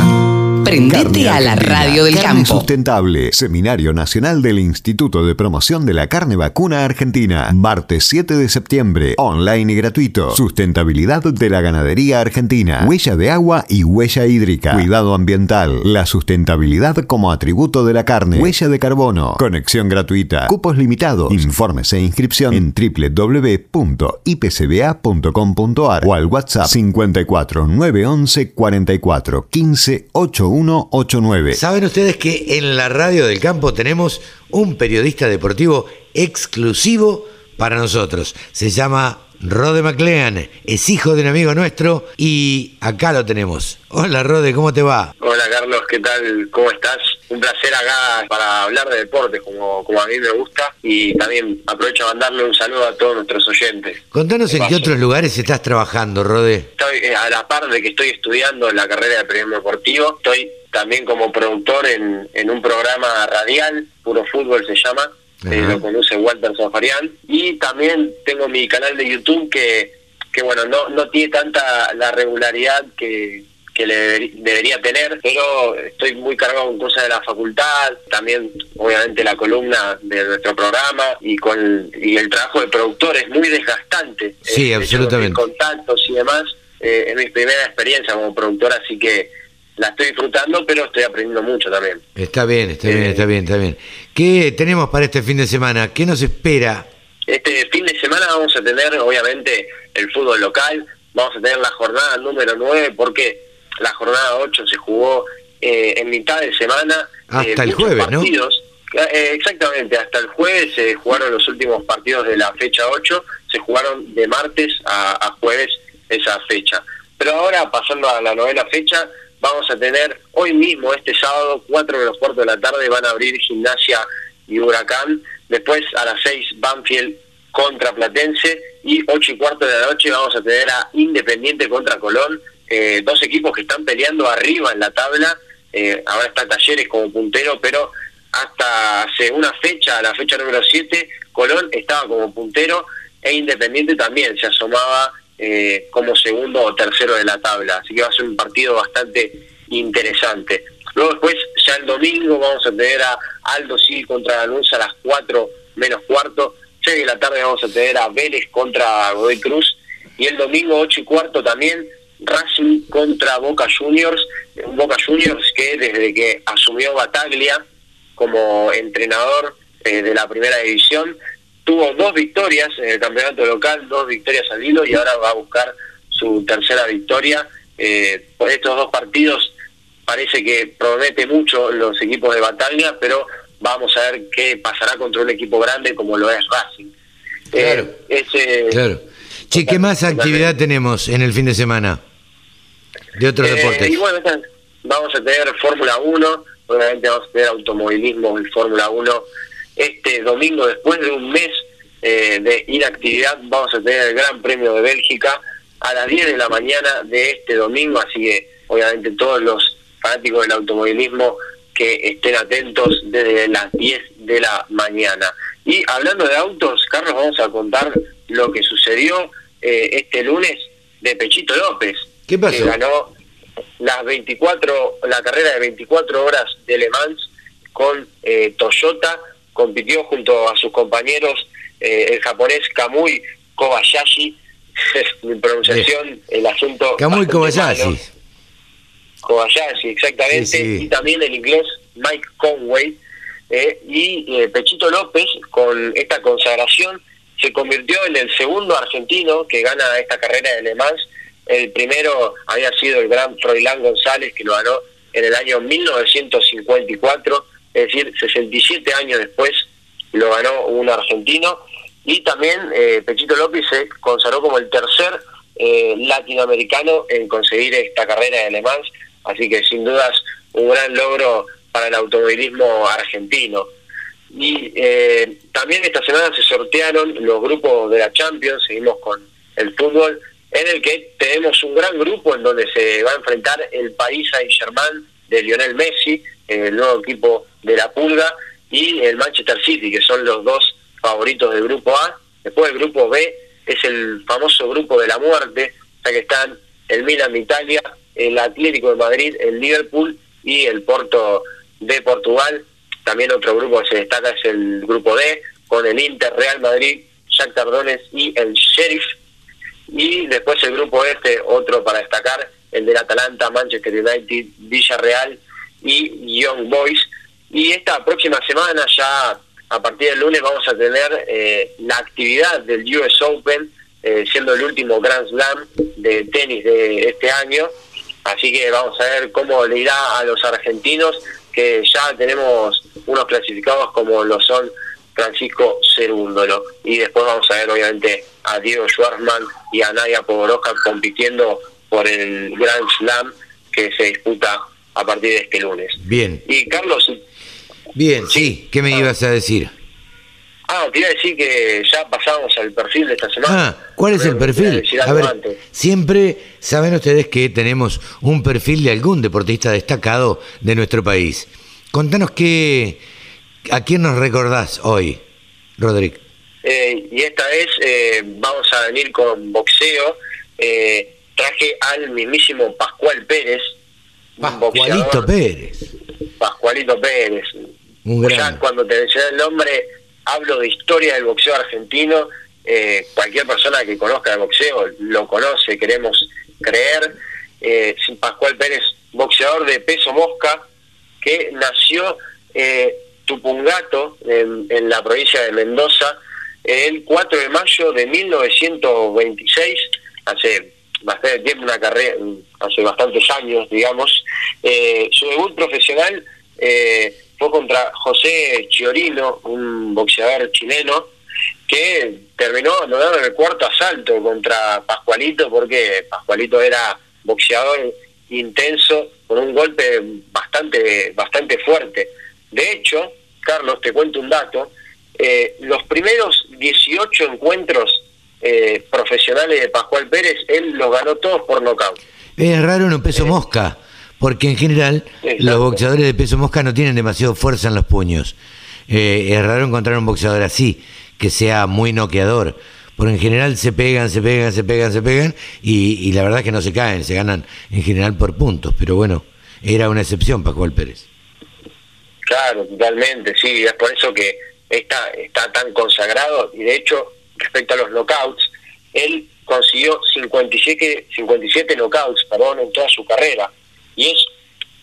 Prendete a la radio del Carne campo. Sustentable, Seminario Nacional del Instituto de Promoción de la Carne Vacuna Argentina. Martes 7 de septiembre, online y gratuito. Sustentabilidad de la ganadería argentina. Huella de agua y huella hídrica. Cuidado ambiental. La sustentabilidad como atributo de la carne. Huella de carbono. Conexión gratuita. Cupos limitados. Informes e inscripción en www.ipcba.com.ar o al WhatsApp 54 911 44 15 8189. ¿Saben ustedes que en la radio del campo tenemos un periodista deportivo exclusivo para nosotros? Se llama Rode McLean, es hijo de un amigo nuestro y acá lo tenemos. Hola Rode, ¿cómo te va? Hola Carlos, ¿qué tal? ¿Cómo estás? un placer acá para hablar de deportes como, como a mí me gusta y también aprovecho a mandarle un saludo a todos nuestros oyentes. Contanos en qué otros lugares estás trabajando, Rodé. Estoy eh, a la par de que estoy estudiando la carrera de periodismo deportivo, estoy también como productor en, en un programa radial, Puro Fútbol se llama, eh, lo conduce Walter Zafarian, y también tengo mi canal de YouTube que, que bueno, no, no tiene tanta la regularidad que, que le debería tener, pero estoy muy cargado con cosas de la facultad, también obviamente la columna de nuestro programa y con y el trabajo de productor es muy desgastante. Sí, eh, absolutamente. Contactos y demás, eh, es mi primera experiencia como productor, así que la estoy disfrutando, pero estoy aprendiendo mucho también. Está bien, está bien, está bien, está bien. ¿Qué tenemos para este fin de semana? ¿Qué nos espera? Este fin de semana vamos a tener, obviamente, el fútbol local, vamos a tener la jornada número 9, porque la jornada 8 se jugó eh, en mitad de semana. Hasta el jueves, partidos. ¿no? Eh, exactamente, hasta el jueves se jugaron los últimos partidos de la fecha 8, se jugaron de martes a, a jueves esa fecha. Pero ahora, pasando a la novena fecha, vamos a tener hoy mismo, este sábado, 4 de los cuartos de la tarde, van a abrir Gimnasia y Huracán. Después, a las 6, Banfield contra Platense. Y 8 y cuarto de la noche vamos a tener a Independiente contra Colón. Eh, dos equipos que están peleando arriba en la tabla. Eh, ahora está Talleres como puntero, pero hasta hace una fecha, la fecha número 7, Colón estaba como puntero e Independiente también se asomaba eh, como segundo o tercero de la tabla. Así que va a ser un partido bastante interesante. Luego después, ya el domingo, vamos a tener a Aldo sí contra Lanús a las 4 menos cuarto. 6 de la tarde vamos a tener a Vélez contra Godoy Cruz. Y el domingo 8 y cuarto también Racing contra Boca Juniors. Un Boca Juniors que desde que asumió Bataglia como entrenador eh, de la primera división, tuvo dos victorias en el campeonato local, dos victorias al hilo y ahora va a buscar su tercera victoria. Eh, por estos dos partidos parece que promete mucho los equipos de Bataglia, pero vamos a ver qué pasará contra un equipo grande como lo es Racing. Claro. Eh, ese, claro. Che, ¿qué más actividad tenemos en el fin de semana de otros Eh, deportes? Y bueno, vamos a tener Fórmula 1, obviamente vamos a tener automovilismo y Fórmula 1. Este domingo, después de un mes eh, de inactividad, vamos a tener el Gran Premio de Bélgica a las 10 de la mañana de este domingo, así que obviamente todos los fanáticos del automovilismo que estén atentos desde las 10 de la mañana. Y hablando de autos, Carlos, vamos a contar lo que sucedió eh, este lunes de Pechito López. ¿Qué pasó? Que ganó las 24, la carrera de 24 horas de Le Mans con eh, Toyota, compitió junto a sus compañeros eh, el japonés Kamui Kobayashi, (laughs) mi pronunciación, el asunto... Kamui Kobayashi. malo. Kobayashi, exactamente, Sí, sí. y también el inglés Mike Conway, eh, y eh, Pechito López, con esta consagración, se convirtió en el segundo argentino que gana esta carrera de Le Mans. El primero había sido el gran Froilán González, que lo ganó en el año 1954, es decir, 67 años después lo ganó un argentino. Y también eh, Pechito López se consagró como el tercer eh, latinoamericano en conseguir esta carrera de Le Mans, así que sin dudas un gran logro para el automovilismo argentino. Y eh, también esta semana se sortearon los grupos de la Champions, seguimos con el fútbol, en el que tenemos un gran grupo en donde se va a enfrentar el País Saint-Germain de Lionel Messi, el nuevo equipo de la Pulga, y el Manchester City, que son los dos favoritos del grupo A. Después el grupo B es el famoso grupo de la muerte, ya que están el Milan de Italia, el Atlético de Madrid, el Liverpool y el Porto de Portugal. También otro grupo que se destaca es el grupo D, con el Inter, Real Madrid, Jack Tardones y el Sheriff. Y después el grupo este, otro para destacar, el del Atalanta, Manchester United, Villarreal y Young Boys. Y esta próxima semana, ya a partir del lunes, vamos a tener eh, la actividad del US Open, eh, siendo el último Grand Slam de tenis de este año. Así que vamos a ver cómo le irá a los argentinos, que ya tenemos unos clasificados como lo son Francisco Cerúndolo. Y después vamos a ver, obviamente, a Diego Schwartzman y a Nadia Podoroska compitiendo por el Grand Slam que se disputa a partir de este lunes. Bien. Y Carlos, Bien, sí, ¿qué me Ah. ibas a decir? ah, te iba a decir que ya pasamos al perfil de esta semana. Ah, ¿cuál es el perfil? A ver, antes. siempre saben ustedes que tenemos un perfil de algún deportista destacado de nuestro país. Contanos qué, a quién nos recordás hoy, Rodrigo. Eh, y esta vez eh, vamos a venir con boxeo. Eh, traje al mismísimo Pascual Pérez, Pascualito. Pérez. Pascualito Pérez. Un Ya gran. cuando te mencioné el nombre, hablo de historia del boxeo argentino. Eh, cualquier persona que conozca el boxeo lo conoce, queremos creer. Eh, Pascual Pérez, boxeador de peso mosca, que nació eh, Tupungato, en, en la provincia de Mendoza, el 4 de mayo de 1926, hace bastante tiempo, una carrera, hace bastantes años, digamos. Eh, su debut profesional eh, fue contra José Chiorino, un boxeador chileno, que terminó en el cuarto asalto contra Pascualito, porque Pascualito era boxeador intenso, con un golpe bastante, bastante fuerte. De hecho, Carlos, te cuento un dato, eh, los primeros 18 encuentros eh, profesionales de Pascual Pérez, él los ganó todos por nocaut. Es raro en un peso mosca, porque en general Exacto. los boxeadores de peso mosca no tienen demasiado fuerza en los puños. Eh, es raro encontrar un boxeador así, que sea muy noqueador. Porque en general se pegan, se pegan, se pegan, se pegan, y, y la verdad es que no se caen, se ganan en general por puntos. Pero bueno, era una excepción Pascual Pérez. Claro, totalmente, sí, es por eso que está, está tan consagrado y de hecho, respecto a los knockouts, él consiguió 57, 57 knockouts perdón, en toda su carrera y es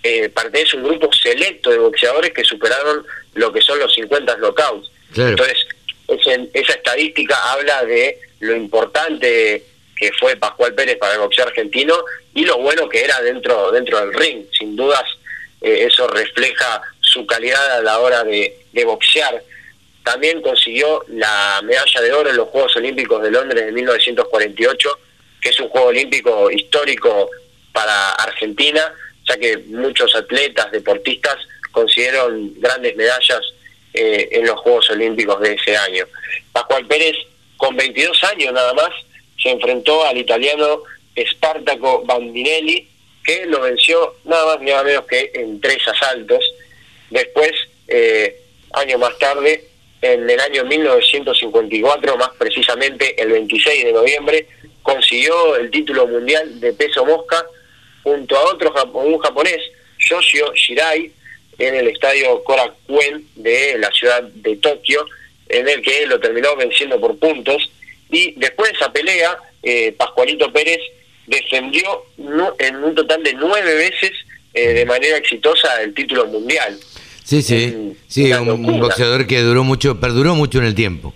eh, pertenece a un grupo selecto de boxeadores que superaron lo que son los 50 knockouts. Claro. Entonces, ese- esa estadística habla de lo importante que fue Pascual Pérez para el boxeo argentino y lo bueno que era dentro dentro del ring. Sin dudas, eh, eso refleja su calidad a la hora de, de boxear. También consiguió la medalla de oro en los Juegos Olímpicos de Londres de 1948, que es un juego olímpico histórico para Argentina, ya que muchos atletas, deportistas consiguieron grandes medallas eh, en los Juegos Olímpicos de ese año. Pascual Pérez, con 22 años nada más, se enfrentó al italiano Spartaco Bandinelli, que lo venció nada más ni nada menos que en tres asaltos. Después, eh, años más tarde, en el año 1954, más precisamente el 26 de noviembre, consiguió el título mundial de peso mosca junto a otro un japonés, Yoshio Shirai, en el estadio Korakuen de la ciudad de Tokio, en el que lo terminó venciendo por puntos. Y después de esa pelea, eh, Pascualito Pérez defendió en un total de nueve veces eh, de manera exitosa el título mundial. Sí, sí, sí, un, boxeador que duró mucho, perduró mucho en el tiempo.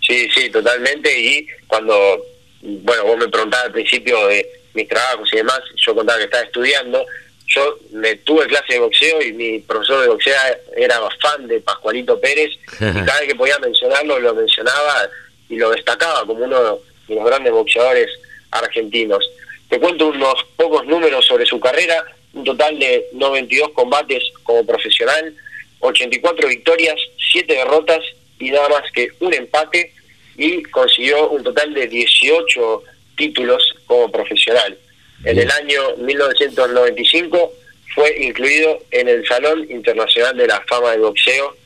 Sí, sí, totalmente. Y cuando, bueno, vos me preguntabas al principio de mis trabajos y demás, yo contaba que estaba estudiando. Yo me tuve clase de boxeo y mi profesor de boxeo era fan de Pascualito Pérez y (laughs) cada vez que podía mencionarlo lo mencionaba y lo destacaba como uno de los grandes boxeadores argentinos. Te cuento unos pocos números sobre su carrera, un total de 92 combates como profesional, 84 victorias, 7 derrotas y nada más que un empate y consiguió un total de 18 títulos como profesional. En el año 1995 fue incluido en el Salón Internacional de la Fama del Boxeo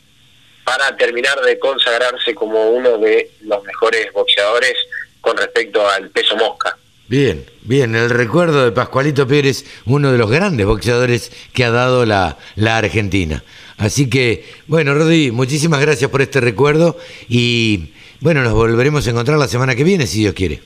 para terminar de consagrarse como uno de los mejores boxeadores con respecto al peso mosca. Bien, bien, el recuerdo de Pascualito Pérez, uno de los grandes boxeadores que ha dado la, la Argentina. Así que, bueno, Rodi, muchísimas gracias por este recuerdo y, bueno, nos volveremos a encontrar la semana que viene, si Dios quiere.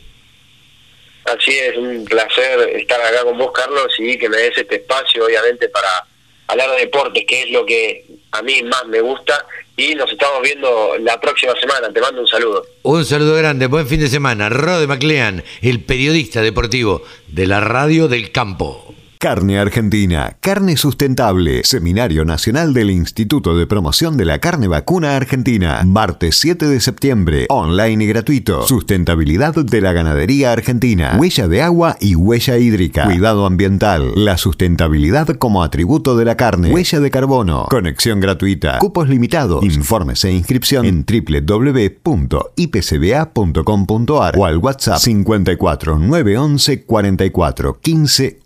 Así es, un placer estar acá con vos, Carlos, y que me des este espacio, obviamente, para hablar de deportes, que es lo que a mí más me gusta. Y nos estamos viendo la próxima semana. Te mando un saludo. Un saludo grande, buen fin de semana. Rode MacLean, el periodista deportivo de la radio del campo. Carne Argentina, carne sustentable. Seminario Nacional del Instituto de Promoción de la Carne Vacuna Argentina. Martes 7 de septiembre. Online y gratuito. Sustentabilidad de la ganadería argentina. Huella de agua y huella hídrica. Cuidado ambiental. La sustentabilidad como atributo de la carne. Huella de carbono. Conexión gratuita. Cupos limitados. Informes e inscripción en www.ipcba.com.ar o al WhatsApp 54 911 44 15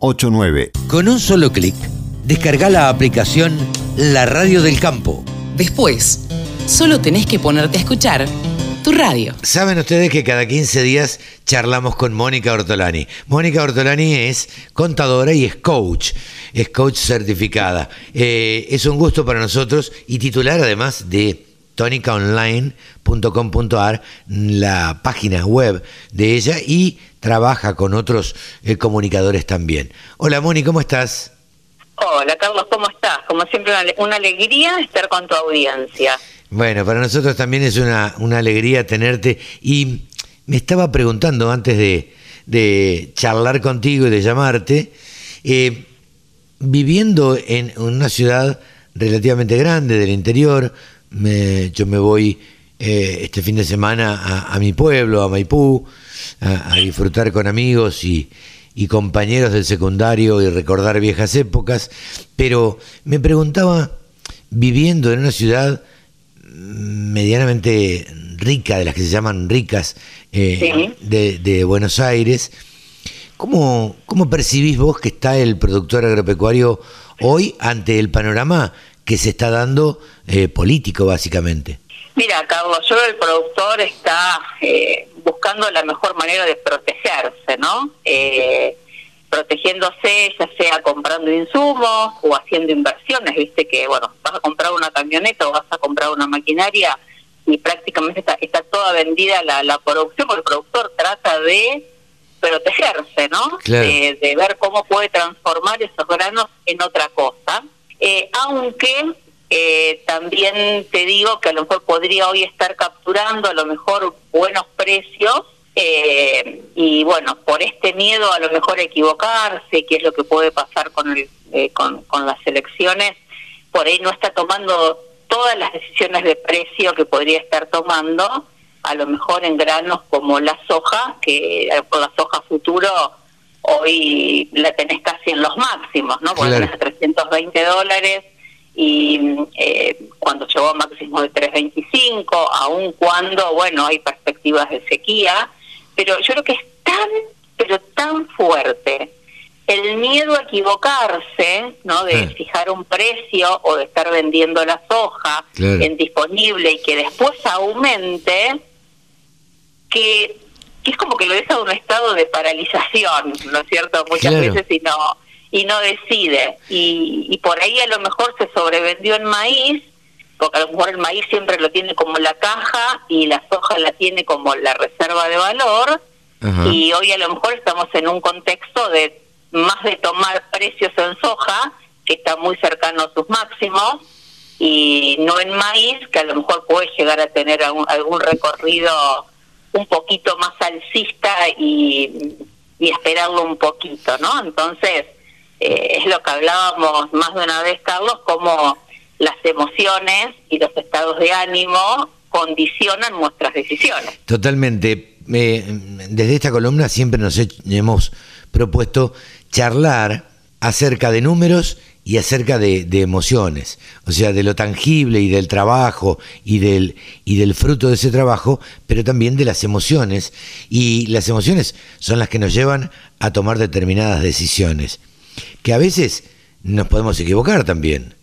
8189. Con un solo clic, descarga la aplicación La Radio del Campo. Después, solo tenés que ponerte a escuchar tu radio. Saben ustedes que cada 15 días charlamos con Mónica Ortolani. Mónica Ortolani es contadora y es coach, es coach certificada. Eh, es un gusto para nosotros y titular además de tonicaonline.com.ar, la página web de ella y trabaja con otros eh, comunicadores también. Hola Moni, ¿cómo estás? Hola Carlos, ¿cómo estás? Como siempre, una, una alegría estar con tu audiencia. Bueno, para nosotros también es una, una alegría tenerte y me estaba preguntando antes de, de charlar contigo y de llamarte, eh, viviendo en una ciudad relativamente grande del interior, me- yo me voy eh, este fin de semana a, a mi pueblo, a Maipú, a, a disfrutar con amigos y, y compañeros del secundario y recordar viejas épocas, pero me preguntaba, viviendo en una ciudad medianamente rica, de las que se llaman ricas, eh, Sí. de, de Buenos Aires, ¿cómo, ¿cómo percibís vos que está el productor agropecuario hoy ante el panorama que se está dando eh, político, básicamente? Mira, Carlos, yo el productor está eh, buscando la mejor manera de protegerse, ¿no? Eh, protegiéndose, ya sea comprando insumos o haciendo inversiones, viste que, bueno, vas a comprar una camioneta o vas a comprar una maquinaria y prácticamente está, está toda vendida la, la producción, porque el productor trata de protegerse, ¿no? Claro. De, de ver cómo puede transformar esos granos en otra cosa. Eh, aunque eh, también te digo que a lo mejor podría hoy estar capturando a lo mejor buenos precios eh, y bueno, por este miedo a lo mejor a equivocarse, que es lo que puede pasar con, el, eh, con, con las elecciones, por ahí no está tomando todas las decisiones de precio que podría estar tomando, a lo mejor en granos como la soja, que eh, por la soja futuro hoy la tenés casi en los máximos, ¿no? Porque Claro. tenés 320 dólares y eh, cuando llegó a máximo de 325, aun cuando, bueno, hay perspectivas de sequía, pero yo creo que es tan, pero tan fuerte el miedo a equivocarse, ¿no? De Ah. fijar un precio o de estar vendiendo la soja Claro. en disponible y que después aumente, que, que es como que lo deja en un estado de paralización, ¿no es cierto? Muchas Claro. veces y no y no decide. Y, y por ahí a lo mejor se sobrevendió en maíz, porque a lo mejor el maíz siempre lo tiene como la caja y la soja la tiene como la reserva de valor. Ajá. Y hoy a lo mejor estamos en un contexto de más de tomar precios en soja, que está muy cercano a sus máximos, y no en maíz, que a lo mejor puede llegar a tener algún, algún recorrido un poquito más alcista y, y esperarlo un poquito, ¿no? Entonces, eh, es lo que hablábamos más de una vez, Carlos, como las emociones y los estados de ánimo condicionan nuestras decisiones. Totalmente. Eh, desde esta columna siempre nos he- hemos propuesto charlar acerca de números y acerca de, de emociones, o sea, de lo tangible y del trabajo y del, y del fruto de ese trabajo, pero también de las emociones. Y las emociones son las que nos llevan a tomar determinadas decisiones, que a veces nos podemos equivocar también.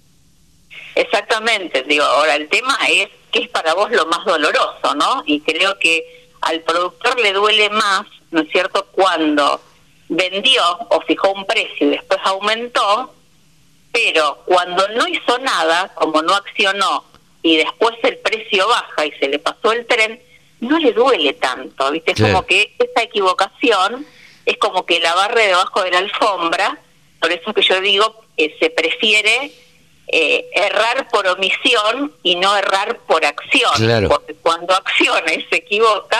Exactamente, digo, ahora el tema es qué es para vos lo más doloroso, ¿no? Y creo que al productor le duele más, ¿no es cierto?, cuando vendió o fijó un precio y después aumentó, pero cuando no hizo nada, como no accionó y después el precio baja y se le pasó el tren, no le duele tanto, ¿viste? Es Claro. como que esa equivocación es como que la barre debajo de la alfombra, por eso que yo digo que se prefiere eh, errar por omisión y no errar por acción, Claro. porque cuando acciona y se equivoca,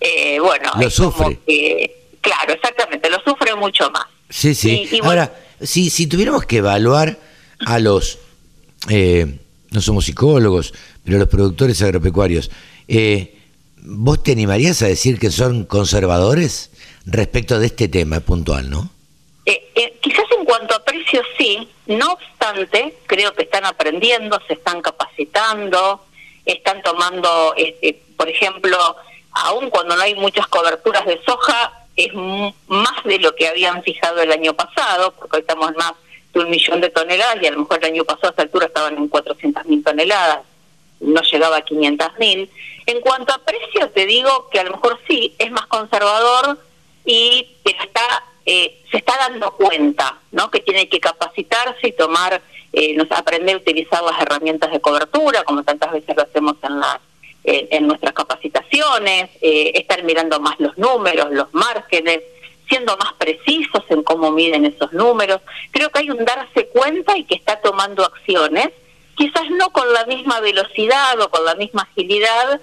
eh, bueno, Lo es como sufre. que, claro, exactamente, lo sufre mucho más. Sí, sí. Ahora, si, si tuviéramos que evaluar a los, eh, no somos psicólogos, pero los productores agropecuarios, eh, ¿vos te animarías a decir que son conservadores respecto de este tema puntual, no? Sí, no obstante, creo que están aprendiendo, se están capacitando, están tomando, este, por ejemplo, aún cuando no hay muchas coberturas de soja, es más de lo que habían fijado el año pasado, porque hoy estamos más de un millón de toneladas y a lo mejor el año pasado a esta altura estaban en 400 mil toneladas, no llegaba a 500 mil. En cuanto a precio, te digo que a lo mejor sí, es más conservador y está, eh, se está dando cuenta ¿no? que tiene que capacitarse y tomar, eh, nos aprender a utilizar las herramientas de cobertura, como tantas veces lo hacemos en las en nuestras capacitaciones, eh, estar mirando más los números, los márgenes, siendo más precisos en cómo miden esos números. Creo que hay un darse cuenta y que está tomando acciones, quizás no con la misma velocidad o con la misma agilidad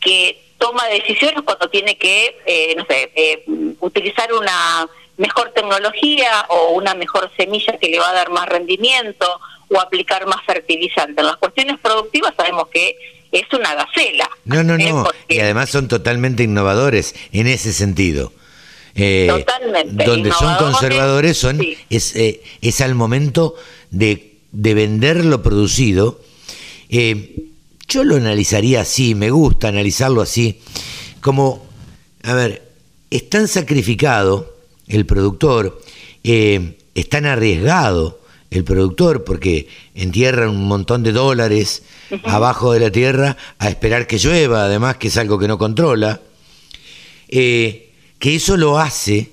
que toma decisiones cuando tiene que, eh, no sé, eh, utilizar una mejor tecnología o una mejor semilla que le va a dar más rendimiento o aplicar más fertilizante. En las cuestiones productivas sabemos que es una gacela. No, no, no. Y además son totalmente innovadores en ese sentido. Eh, totalmente. Donde son conservadores son es, eh, es al momento de, de vender lo producido. Eh, yo lo analizaría así, me gusta analizarlo así, como, a ver, es tan sacrificado el productor, es tan arriesgado el productor porque entierra un montón de dólares abajo de la tierra a esperar que llueva, además que es algo que no controla, eh, que eso lo hace,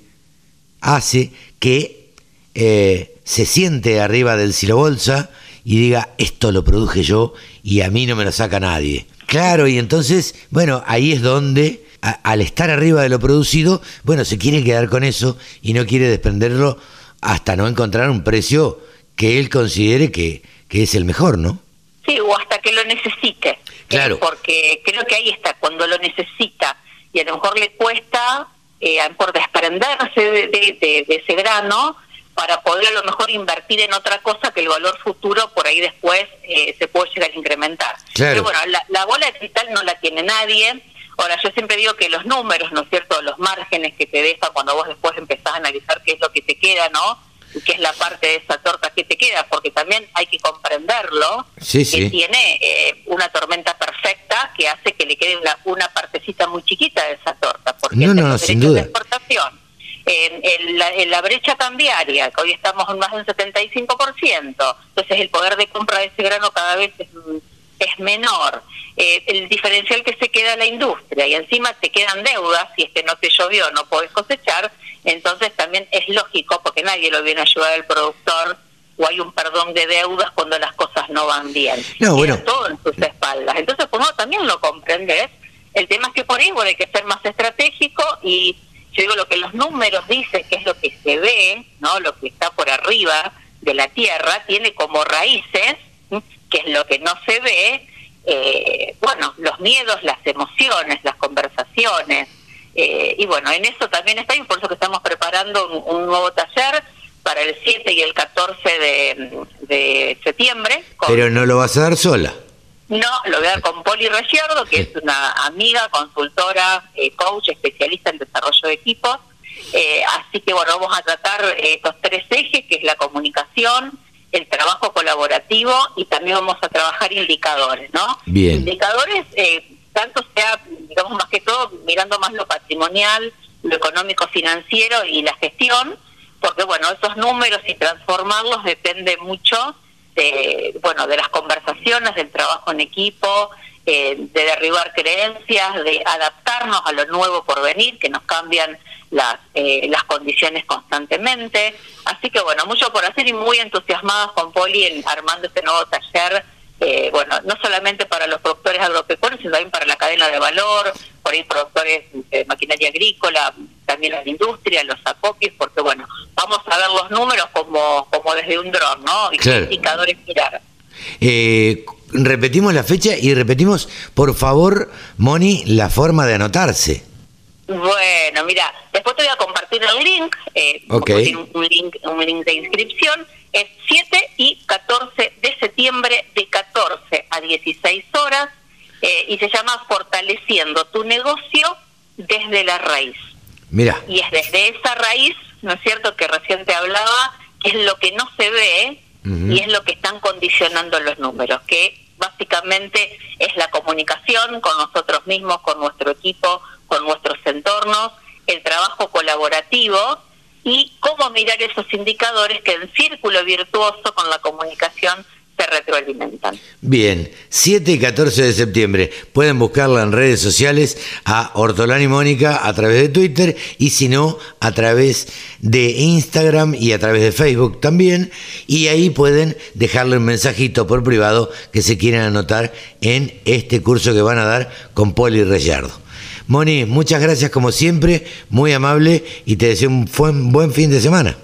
hace que eh, se siente arriba del silobolsa y diga, esto lo produje yo y a mí no me lo saca nadie. Claro, y entonces, bueno, ahí es donde, al estar arriba de lo producido, bueno, se quiere quedar con eso y no quiere desprenderlo hasta no encontrar un precio que él considere que, que es el mejor, ¿no? Sí, o hasta que lo necesite. Eh, claro. porque creo que ahí está, cuando lo necesita y a lo mejor le cuesta eh, por desprenderse de, ese grano para poder a lo mejor invertir en otra cosa que el valor futuro por ahí después eh, se puede llegar a incrementar. Pero bueno, la, bola de cristal no la tiene nadie. Ahora, yo siempre digo que los números, ¿no es cierto?, los márgenes que te deja cuando vos después empezás a analizar qué es lo que te queda, ¿no? que es la parte de esa torta que te queda, porque también hay que comprenderlo, que tiene eh, una tormenta perfecta que hace que le quede una, una partecita muy chiquita de esa torta, porque no, no, sin duda. de exportación. En, la, en, la, brecha cambiaria, que hoy estamos en más de un 75%, entonces el poder de compra de ese grano cada vez es, es menor. Eh, el diferencial que se queda la industria y encima te quedan deudas, si es que no te llovió, no podés cosechar, entonces también es lógico, porque nadie lo viene a ayudar al productor, o hay un perdón de deudas cuando las cosas no van bien. No, bueno. todo en sus espaldas. Entonces, pues no, también lo comprendes. El tema es que por ahí bueno, hay que ser más estratégico y yo digo lo que los números dicen, que es lo que se ve, no lo que está por arriba de la tierra, tiene como raíces, que es lo que no se ve, eh, bueno, los miedos, las emociones, las conversaciones, eh, y bueno, en eso también está, y por eso que estamos preparando un, nuevo taller para el 7 y el 14 de, septiembre. Pero no lo vas a dar sola. No, lo voy a dar con Poli Reyardo, que es una amiga, consultora, eh, coach, especialista en desarrollo de equipos. Eh, así que bueno, vamos a tratar estos tres ejes, que es la comunicación, el trabajo colaborativo y también vamos a trabajar indicadores, ¿no? Bien. Indicadores eh, tanto sea, digamos más que todo, mirando más lo patrimonial, lo económico financiero y la gestión, porque bueno, esos números y transformarlos depende mucho de, bueno, de las conversaciones, del trabajo en equipo, eh, de derribar creencias, de adaptarnos a lo nuevo por venir, que nos cambian las, eh, las condiciones constantemente. Así que bueno, mucho por hacer y muy entusiasmados con Poli en armando este nuevo taller eh, bueno, no solamente para los productores agropecuarios, sino también para la cadena de valor, por ahí productores de maquinaria agrícola, también la industria, los acopios, porque bueno, vamos a ver los números como, como desde un dron, ¿no? Y qué indicadores mirar. Eh, repetimos la fecha y repetimos, por favor, Moni, la forma de anotarse. Bueno, mira, después te voy a compartir el link, eh, un link, un link de inscripción. Es 7 y 14 de septiembre de 14 a 16 horas eh, y se llama Fortaleciendo tu negocio desde la raíz. Mira, Y es desde esa raíz, ¿no es cierto?, que recién te hablaba, que es lo que no se ve Y es lo que están condicionando los números, que básicamente es la comunicación con nosotros mismos, con nuestro equipo, con nuestros entornos, el trabajo colaborativo y cómo mirar esos indicadores que en círculo virtuoso con la comunicación se retroalimentan. bien, 7 y 14 de septiembre. Pueden buscarla en redes sociales a Hortolani Mónica a través de Twitter y si no, a través de Instagram y a través de Facebook también. Y ahí pueden dejarle un mensajito por privado que se quieran anotar en este curso que van a dar con Poli Reyardo. Moni, muchas gracias como siempre, muy amable y te deseo un buen, buen fin de semana.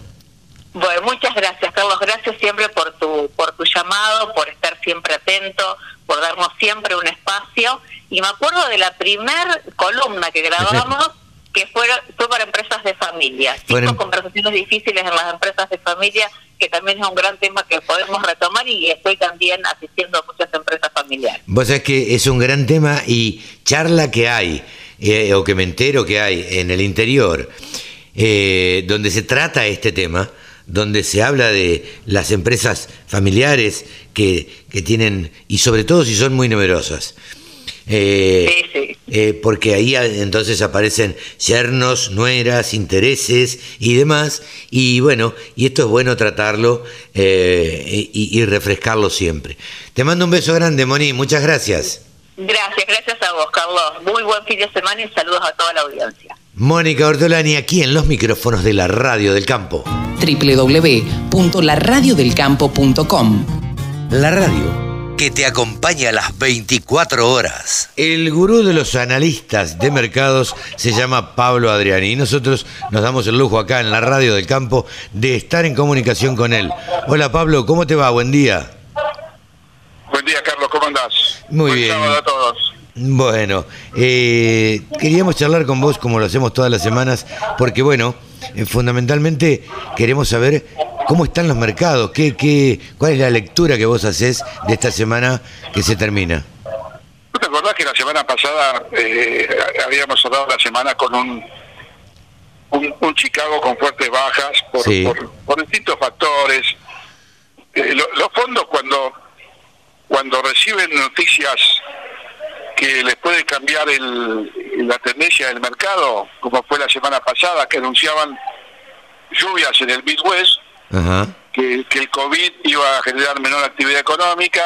Bueno, muchas gracias, Carlos. Gracias siempre por tu, por tu llamado, por estar siempre atento, por darnos siempre un espacio. Y me acuerdo de la primer columna que (laughs) grabamos, que fue, fue para empresas de familia. Cinco conversaciones difíciles en las empresas de familia, que también es un gran tema que podemos retomar y estoy también asistiendo a muchas empresas familiares. Vos sabés que es un gran tema y charla que hay, eh, o que me entero que hay en el interior, eh, donde se trata este tema, donde se habla de las empresas familiares que, que tienen, y sobre todo si son muy numerosas. Eh, Sí, sí. eh, porque ahí a- entonces aparecen yernos, nueras, intereses y demás. Y bueno, y esto es bueno tratarlo eh, y, y refrescarlo siempre. Te mando un beso grande, Moni. Muchas gracias. Gracias, gracias a vos, Carlos. Muy buen fin de semana y saludos a toda la audiencia. Mónica Ortolani aquí en los micrófonos de la Radio del Campo. www.laradiodelcampo.com La radio que te acompaña a las 24 horas. El gurú de los analistas de mercados se llama Pablo Adriani y nosotros nos damos el lujo acá en la Radio del Campo de estar en comunicación con él. Hola Pablo, ¿cómo te va? Buen día. Buen día, Carlos, ¿cómo andás? Muy Buen bien. sábado a todos. Bueno, eh, queríamos charlar con vos como lo hacemos todas las semanas, porque bueno, eh, fundamentalmente queremos saber cómo están los mercados, qué, qué, cuál es la lectura que vos haces de esta semana que se termina. ¿No te acordás que la semana pasada eh, habíamos cerrado la semana con un, un, un Chicago con fuertes bajas por, Sí. por, por distintos factores? Eh, lo- los fondos cuando, cuando reciben noticias que les puede cambiar el, la tendencia del mercado, como fue la semana pasada, que anunciaban lluvias en el Midwest, Ajá. que, que el COVID iba a generar menor actividad económica.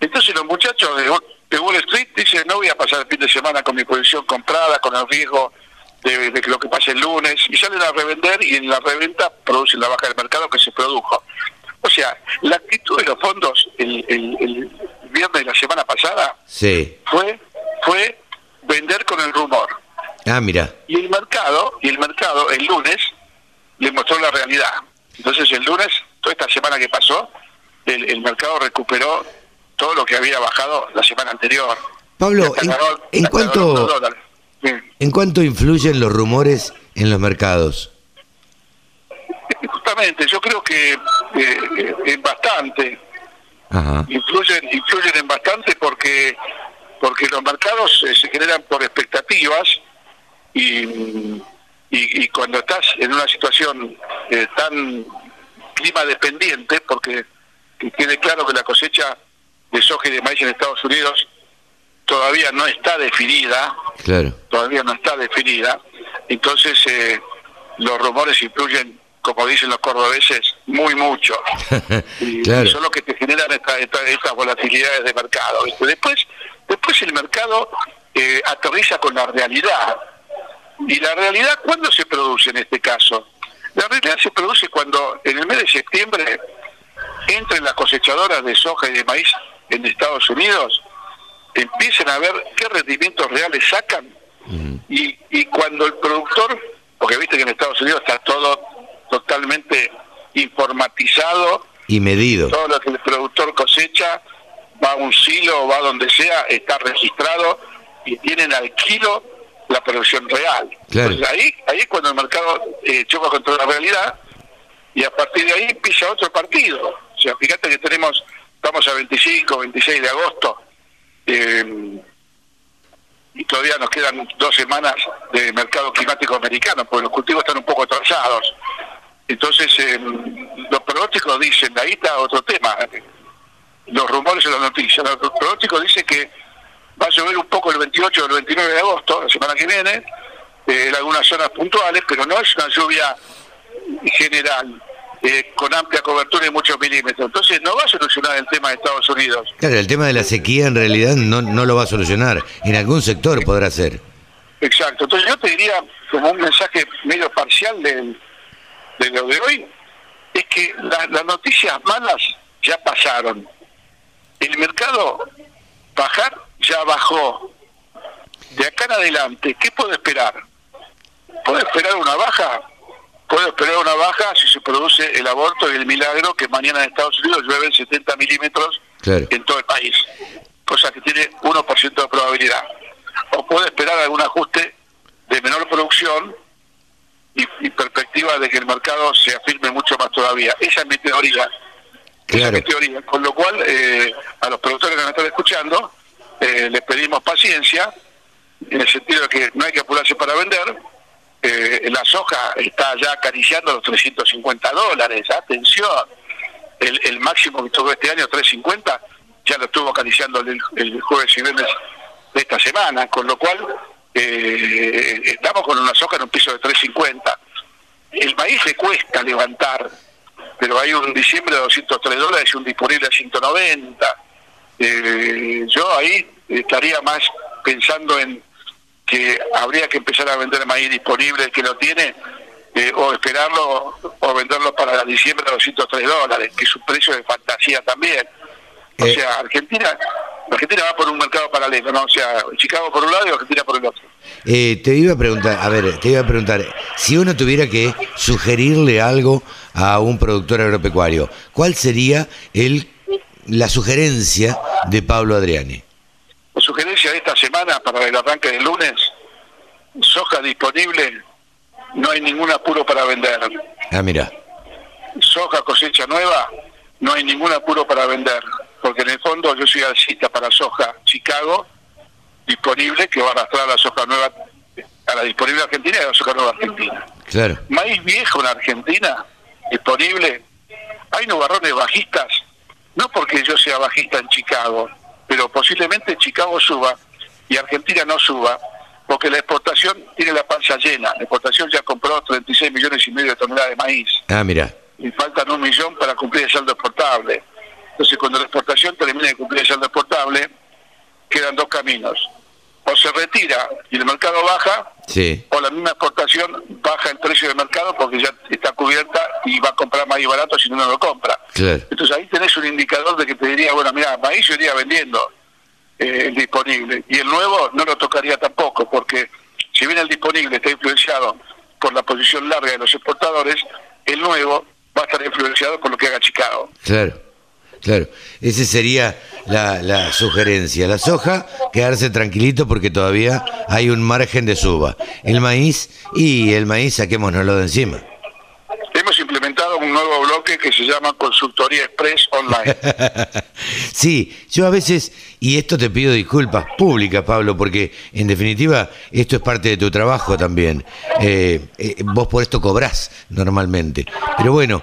Entonces los muchachos de, Wall Street dicen, no voy a pasar el fin de semana con mi posición comprada, con el riesgo de, de que lo que pase el lunes, y salen a revender y en la reventa producen la baja del mercado que se produjo. O sea, la actitud de los fondos el, el, el viernes de la semana pasada Sí. fue, fue vender con el rumor. Ah, mira. Y el mercado, y el mercado el lunes le mostró la realidad. Entonces el lunes, toda esta semana que pasó, el, el mercado recuperó todo lo que había bajado la semana anterior. Pablo, ¿en, cuánto. ¿en cuánto influyen los rumores en los mercados? Justamente, yo creo que eh, eh, en bastante, Ajá. influyen, influyen en bastante porque porque los mercados eh, se generan por expectativas y, y, y cuando estás en una situación eh, tan clima dependiente, porque que quede claro que la cosecha de soja y de maíz en Estados Unidos todavía no está definida, Claro. todavía no está definida, entonces eh, los rumores influyen, como dicen los cordobeses, muy mucho (laughs) y, claro. y son los que te generan esta- esta- estas volatilidades de mercado. ¿viste? Después, después el mercado eh, aterriza con la realidad. ¿Y la realidad cuándo se produce en este caso? La realidad se produce cuando en el mes de septiembre entren las cosechadoras de soja y de maíz en Estados Unidos, empiecen a ver qué rendimientos reales sacan y, y cuando el productor, porque viste que en Estados Unidos está todo totalmente informatizado, Y medido. todo lo que el productor cosecha va a un silo va a donde sea, está registrado y tienen al kilo la producción real. Claro. Entonces, ahí, ahí es cuando el mercado eh, choca contra la realidad y a partir de ahí empieza otro partido. O sea, fíjate que tenemos, estamos a 25, 26 de agosto, eh, y todavía nos quedan dos semanas de mercado climático americano, porque los cultivos están un poco atrasados. Entonces, eh, los pronósticos dicen, ahí está otro tema, los rumores en las noticias, los pronósticos dicen que va a llover un poco el 28 o el 29 de agosto, la semana que viene, eh, en algunas zonas puntuales, pero no es una lluvia general, eh, con amplia cobertura y muchos milímetros. Entonces no va a solucionar el tema de Estados Unidos. Claro, el tema de la sequía en realidad no, no lo va a solucionar. En algún sector podrá ser. Exacto. Entonces yo te diría, como un mensaje medio parcial de, de lo de hoy, es que la- las noticias malas ya pasaron. El mercado bajar ya bajó. De acá en adelante, ¿qué puedo esperar? ¿Puedo esperar una baja? Puedo esperar una baja si se produce el aborto y el milagro que mañana en Estados Unidos llueven 70 milímetros Claro. en todo el país, cosa que tiene 1% de probabilidad. O puede esperar algún ajuste de menor producción y, y perspectiva de que el mercado se afirme mucho más todavía. Esa es mi teoría. Esa es mi teoría. Con lo cual, eh, a los productores que nos están escuchando, eh, les pedimos paciencia, en el sentido de que no hay que apurarse para vender. Eh, la soja está ya acariciando los 350 dólares, atención. El, el máximo que tuvo este año, 350, ya lo estuvo acariciando el, jueves y viernes de esta semana, con lo cual eh, estamos con una soja en un piso de 350. El maíz le cuesta levantar, pero hay un diciembre de 203 dólares y un disponible a 190. Eh, yo ahí estaría más pensando en que habría que empezar a vender maíz disponible que lo tiene eh, o esperarlo o venderlo para diciembre a 203 dólares, que es un precio de fantasía también. O Eh. sea, Argentina Argentina va por un mercado paralelo, ¿no? O sea, Chicago por un lado y Argentina por el otro. Eh, te iba a preguntar, a ver, te iba a preguntar, si uno tuviera que sugerirle algo a un productor agropecuario, ¿cuál sería el la sugerencia de Pablo Adriani? La sugerencia de esta semana para el arranque del lunes, soja disponible, no hay ningún apuro para vender. Ah, mira, Soja cosecha nueva, no hay ningún apuro para vender. Porque en el fondo yo soy alcista para soja Chicago, disponible, que va a arrastrar la soja nueva a la disponible argentina y a la soja nueva argentina. claro, Maíz viejo en Argentina, disponible. Hay nubarrones bajistas, no porque yo sea bajista en Chicago, pero posiblemente Chicago suba y Argentina no suba, porque la exportación tiene la panza llena. La exportación ya compró 36 millones y medio de toneladas de maíz ah, mira, y faltan un millón para cumplir el saldo exportable. Entonces, cuando la exportación termine de cumplir el saldo exportable, quedan dos caminos. O se retira y el mercado baja, sí, o la misma exportación baja el precio de mercado porque ya está cubierta y va a comprar maíz barato si no, no lo compra. claro, Entonces ahí tenés un indicador de que te diría, bueno, mira, maíz yo iría vendiendo eh, el disponible. Y el nuevo no lo tocaría tampoco, porque si bien el disponible está influenciado por la posición larga de los exportadores, el nuevo va a estar influenciado por lo que haga Chicago. claro, claro. Esa sería la, la sugerencia. La soja, quedarse tranquilito porque todavía hay un margen de suba. El maíz, y el maíz saquémonoslo de encima. Hemos implementado un nuevo bloque que se llama Consultoría Express Online. (laughs) Sí, yo a veces, y esto te pido disculpas públicas, Pablo, porque en definitiva esto es parte de tu trabajo también. Eh, eh, vos por esto cobrás normalmente. Pero bueno,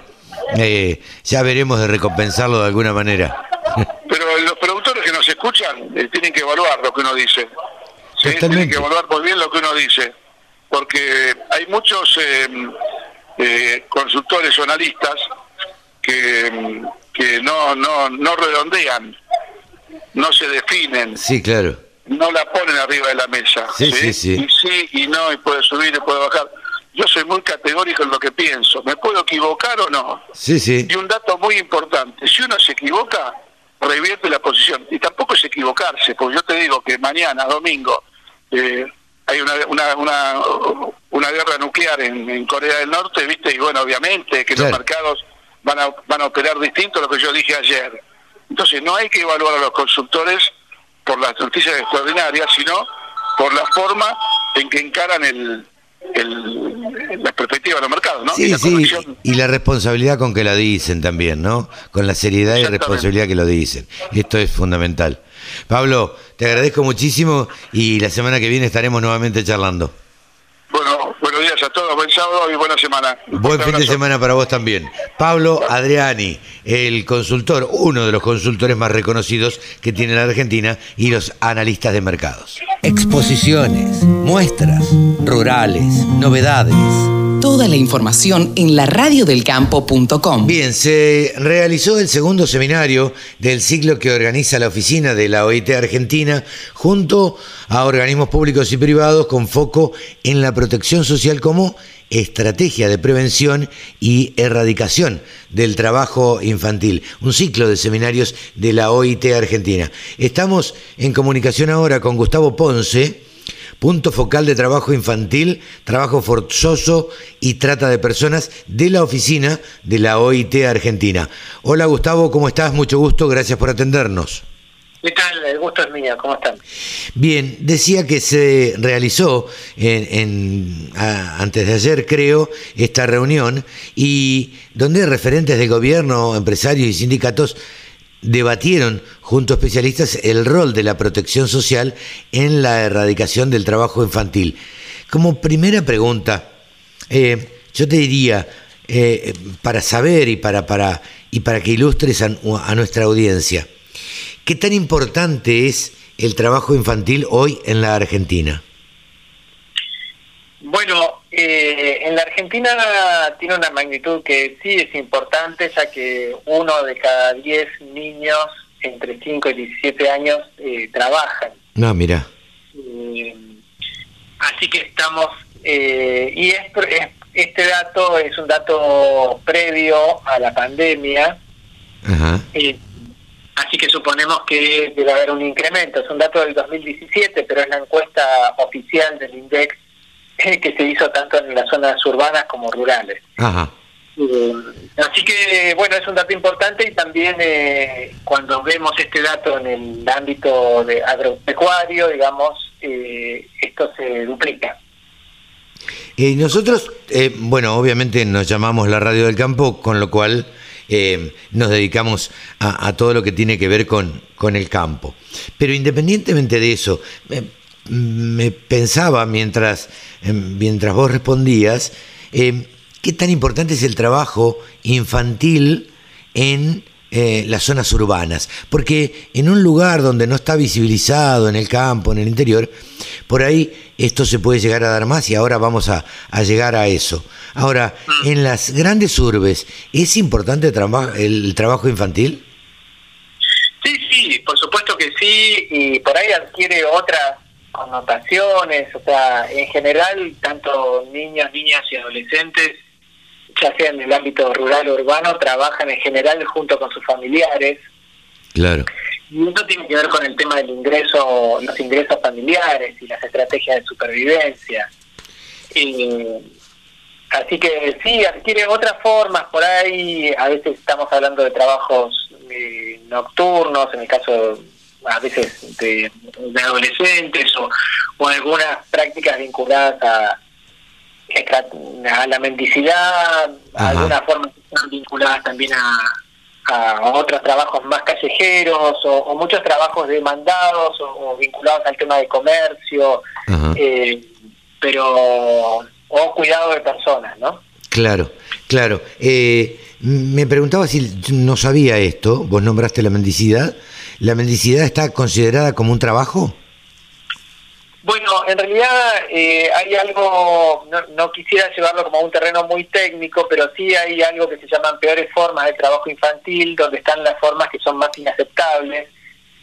eh, ya veremos de recompensarlo de alguna manera. Pero los productores que nos escuchan eh, tienen que evaluar lo que uno dice. Tienen que evaluar muy bien lo que uno dice. Porque hay muchos eh, eh, consultores o analistas que, mm, que no, no, no redondean, no se definen, Sí, claro. no la ponen arriba de la mesa. Sí, sí, sí. Y sí y no, y puede subir y puede bajar. Yo soy muy categórico en lo que pienso. ¿Me puedo equivocar o no? Sí, sí. Y un dato muy importante, si uno se equivoca, revierte la posición. Y tampoco es equivocarse, porque yo te digo que mañana, domingo, eh, hay una, una, una, una guerra nuclear en, en Corea del Norte, ¿viste? Y bueno, obviamente que Claro. los mercados van a, van a operar distinto a lo que yo dije ayer. Entonces no hay que evaluar a los consultores por las noticias extraordinarias, sino por la forma en que encaran el, el, la perspectiva de los mercados, ¿no? Sí, y la sí, corrección. y la responsabilidad con que la dicen también, ¿no? Con la seriedad y responsabilidad que lo dicen. Esto es fundamental. Pablo, te agradezco muchísimo y la semana que viene estaremos nuevamente charlando. Bueno, buen sábado y buena semana. Buen fin de semana para vos también. Pablo Adriani, el consultor, uno de los consultores más reconocidos que tiene la Argentina y los analistas de mercados. Exposiciones, muestras, rurales, novedades. Toda la información en laradiodelcampo.com. Bien, se realizó el segundo seminario del ciclo que organiza la oficina de la OIT Argentina junto a organismos públicos y privados con foco en la protección social como estrategia de prevención y erradicación del trabajo infantil. Un ciclo de seminarios de la OIT Argentina. Estamos en comunicación ahora con Gustavo Ponce punto focal de trabajo infantil, trabajo forzoso y trata de personas de la oficina de la OIT Argentina. Hola Gustavo, ¿cómo estás? Mucho gusto, gracias por atendernos. ¿Qué tal? El gusto es mío, ¿cómo están? Bien, decía que se realizó en, en- a- antes de ayer, creo, esta reunión y donde referentes del gobierno, empresarios y sindicatos debatieron junto a especialistas el rol de la protección social en la erradicación del trabajo infantil. Como primera pregunta, eh, yo te diría, eh, para saber y para, para, y para que ilustres a, a nuestra audiencia, ¿qué tan importante es el trabajo infantil hoy en la Argentina? Bueno, eh, en la Argentina tiene una magnitud que sí es importante, ya que uno de cada diez niños entre 5 y 17 años eh, trabajan. No, mira. Eh, así que estamos, eh, y es- es- este dato es un dato previo a la pandemia, Ajá. eh, así que suponemos que debe haber un incremento. Es un dato del 2017, pero es la encuesta oficial del INDEX que se hizo tanto en las zonas urbanas como rurales. Ajá. Eh, así que, bueno, es un dato importante y también eh, cuando vemos este dato en el ámbito de agropecuario, digamos, eh, esto se duplica. Y nosotros, eh, bueno, obviamente nos llamamos la Radio del Campo, con lo cual eh, nos dedicamos a, a todo lo que tiene que ver con, con el campo. Pero independientemente de eso, me pensaba mientras, eh, mientras vos respondías, eh, qué tan importante es el trabajo infantil en eh, las zonas urbanas. Porque en un lugar donde no está visibilizado, en el campo, en el interior, por ahí esto se puede llegar a dar más y ahora vamos a, llegar a eso. Ahora, en las grandes urbes, ¿es importante el trabajo infantil? Sí, sí, por supuesto que sí, y por ahí adquiere otras connotaciones, o sea, en general, tanto niños, niñas y adolescentes, ya sea en el ámbito rural o urbano, trabajan en general junto con sus familiares, Claro. y eso tiene que ver con el tema del ingreso, los ingresos familiares y las estrategias de supervivencia. Y, así que sí, adquiere otras formas por ahí. A veces estamos hablando de trabajos eh, nocturnos, en el caso a veces de, de adolescentes o, o algunas prácticas vinculadas a, a la mendicidad, Ajá. algunas formas que están vinculadas también a, a otros trabajos más callejeros o, o muchos trabajos demandados o, o vinculados al tema de comercio, eh, pero o cuidado de personas, ¿no? Claro, claro. Eh, me preguntaba si no sabía esto, vos nombraste la mendicidad. ¿La mendicidad está considerada como un trabajo? Bueno, en realidad eh, hay algo, no, no quisiera llevarlo como a un terreno muy técnico, pero sí hay algo que se llaman peores formas de trabajo infantil, donde están las formas que son más inaceptables,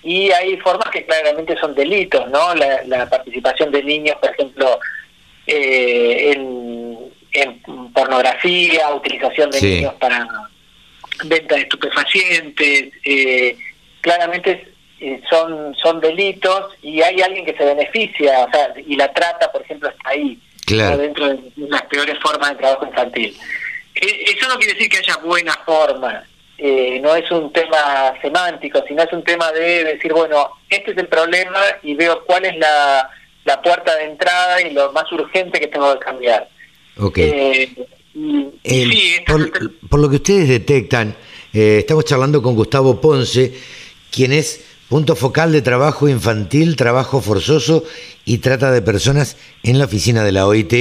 y hay formas que claramente son delitos, ¿no? La, la participación de niños, por ejemplo, eh, en, en pornografía, utilización de Sí. niños para venta de estupefacientes, eh, claramente eh, son son delitos y hay alguien que se beneficia, o sea, y la trata, por ejemplo, está ahí, Claro. dentro de las peores formas de trabajo infantil. Eh, Eso no quiere decir que haya buenas formas, eh, no es un tema semántico, sino es un tema de decir, bueno, este es el problema y veo cuál es la, la puerta de entrada y lo más urgente que tengo que cambiar. Ok. Eh, El- sí, por, por lo que ustedes detectan, eh, estamos charlando con Gustavo Ponce, quien es punto focal de trabajo infantil, trabajo forzoso y trata de personas en la oficina de la OIT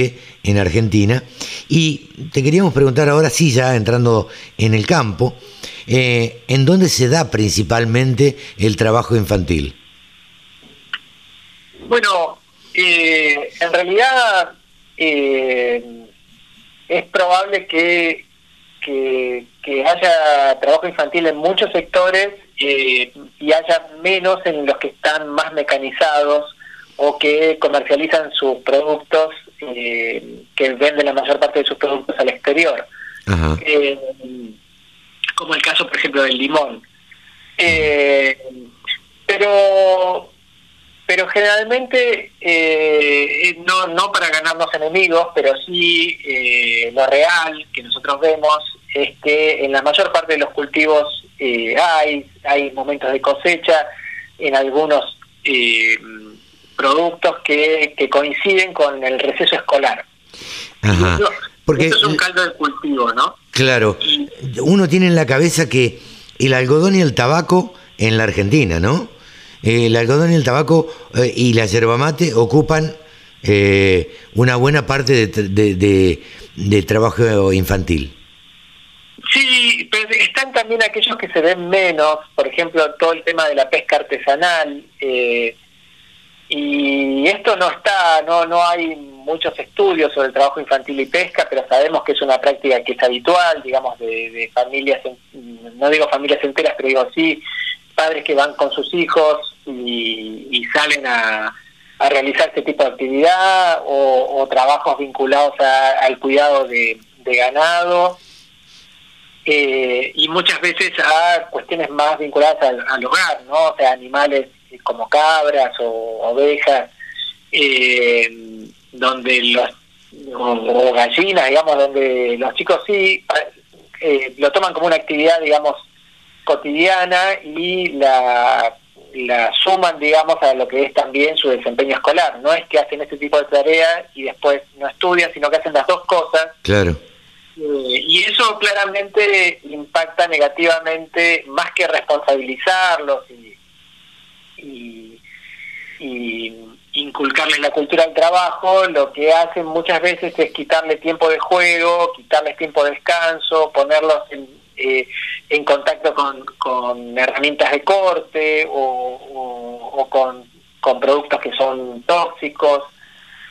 en Argentina. Y te queríamos preguntar ahora sí, ya entrando en el campo, eh, ¿en dónde se da principalmente el trabajo infantil? Bueno, eh, en realidad eh, es probable que, que, que haya trabajo infantil en muchos sectores eh, y haya menos en los que están más mecanizados o que comercializan sus productos, eh, que venden la mayor parte de sus productos al exterior. Ajá. Eh, como el caso, por ejemplo, del limón. Eh, pero pero generalmente eh, no, no para ganarnos enemigos, pero sí eh, lo real que nosotros vemos es que en la mayor parte de los cultivos eh, hay, hay momentos de cosecha, en algunos eh, productos que, que coinciden con el receso escolar. Ajá. Eso- Porque eso es un caldo de cultivo, ¿no? Claro, uno tiene en la cabeza que el algodón y el tabaco en la Argentina, ¿no? Eh, el algodón y el tabaco eh, y la yerba mate ocupan eh, una buena parte de, de- de- de trabajo infantil. También aquellos que se ven menos, por ejemplo, todo el tema de la pesca artesanal. eh, y esto no está, no, no hay muchos estudios sobre el trabajo infantil y pesca, pero sabemos que es una práctica que es habitual, digamos, de, de familias, no digo familias enteras, pero digo sí, padres que van con sus hijos y, y salen a, realizar este tipo de actividad o, trabajos vinculados a- al cuidado de ganado eh, y muchas veces a cuestiones más vinculadas al, hogar, ¿no? O sea, animales como cabras o ovejas, eh, donde los o, gallinas, digamos, donde los chicos sí eh, lo toman como una actividad, digamos, cotidiana y la, la suman, digamos, a lo que es también su desempeño escolar. No es que hacen este tipo de tareas y después no estudian, sino que hacen las dos cosas Claro. Eh, y eso claramente impacta negativamente, más que responsabilizarlos y, y, y inculcarles la cultura del trabajo, lo que hacen muchas veces es quitarle tiempo de juego, quitarles tiempo de descanso, ponerlos en, eh, en contacto con, herramientas de corte o, con productos que son tóxicos.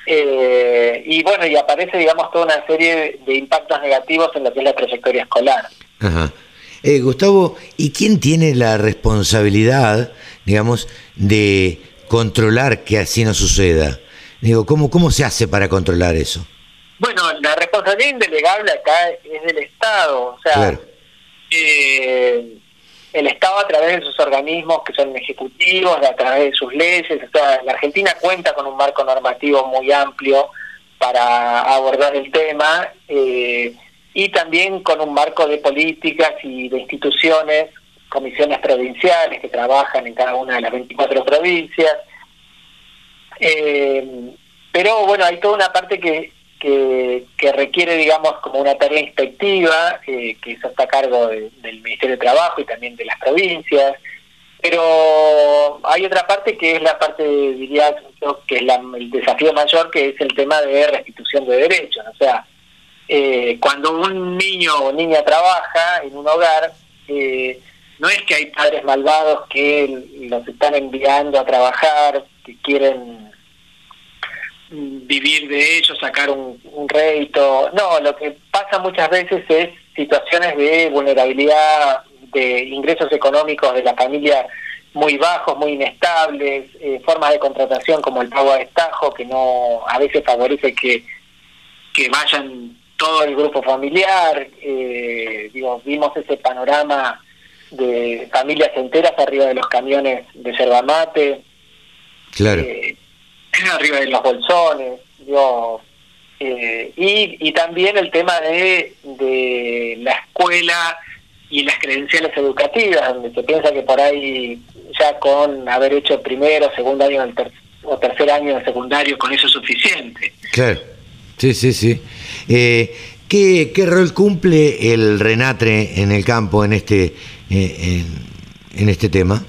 Eh, y bueno, y aparece, digamos, toda una serie de, impactos negativos en lo que es la trayectoria escolar. Ajá. Eh, Gustavo, ¿y quién tiene la responsabilidad, digamos, de controlar que así no suceda? Digo, ¿cómo, cómo se hace para controlar eso? Bueno, la responsabilidad indelegable acá es del Estado, o sea, Claro. eh, el Estado a través de sus organismos que son ejecutivos, a través de sus leyes, o sea, la Argentina cuenta con un marco normativo muy amplio para abordar el tema eh, y también con un marco de políticas y de instituciones, comisiones provinciales que trabajan en cada una de las 24 provincias. Eh, pero bueno, hay toda una parte que, que, que requiere, digamos, como una tarea inspectiva, eh, que eso está a cargo de- del Ministerio de Trabajo y también de las provincias. Pero hay otra parte que es la parte, diría que es la- el desafío mayor, que es el tema de restitución de derechos. O sea, eh, cuando un niño o niña trabaja en un hogar, eh, no es que hay padres malvados que los están enviando a trabajar, que quieren vivir de ellos, sacar un, un rédito. No, lo que pasa muchas veces es situaciones de vulnerabilidad, de ingresos económicos de la familia muy bajos, muy inestables, eh, formas de contratación como el pago a destajo, que no a veces favorece que, que vayan todo el grupo familiar. Eh, digo, vimos ese panorama de familias enteras arriba de los camiones de yerba mate Claro. eh, (laughs) arriba de los bolsones, digo, eh, y, y también el tema de, de la escuela y las credenciales educativas, donde se piensa que por ahí ya con haber hecho primero, segundo año ter- o tercer año de secundario, con eso es suficiente. Claro, sí, sí, sí. Eh, ¿qué, ¿Qué rol cumple el Renatre en el campo en este, eh, en este tema?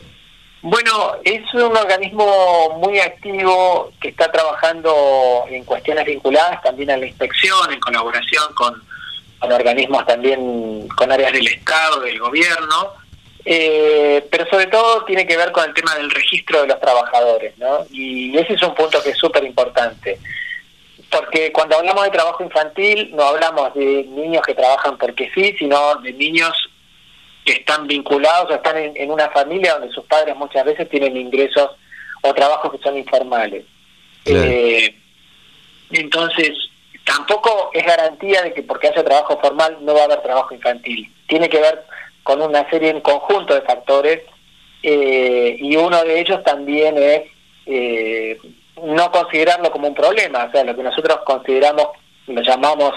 Bueno, es un organismo muy activo que está trabajando en cuestiones vinculadas también a la inspección, en colaboración con, organismos también, con áreas del Estado, del gobierno, eh, pero sobre todo tiene que ver con el tema del registro de los trabajadores, ¿no? Y ese es un punto que es súper importante. Porque cuando hablamos de trabajo infantil, no hablamos de niños que trabajan porque sí, sino de niños que están vinculados o están en, una familia donde sus padres muchas veces tienen ingresos o trabajos que son informales. Eh, entonces, tampoco es garantía de que porque haya trabajo formal no va a haber trabajo infantil. Tiene que ver con una serie en conjunto de factores eh, y uno de ellos también es eh, no considerarlo como un problema, o sea, lo que nosotros consideramos, lo llamamos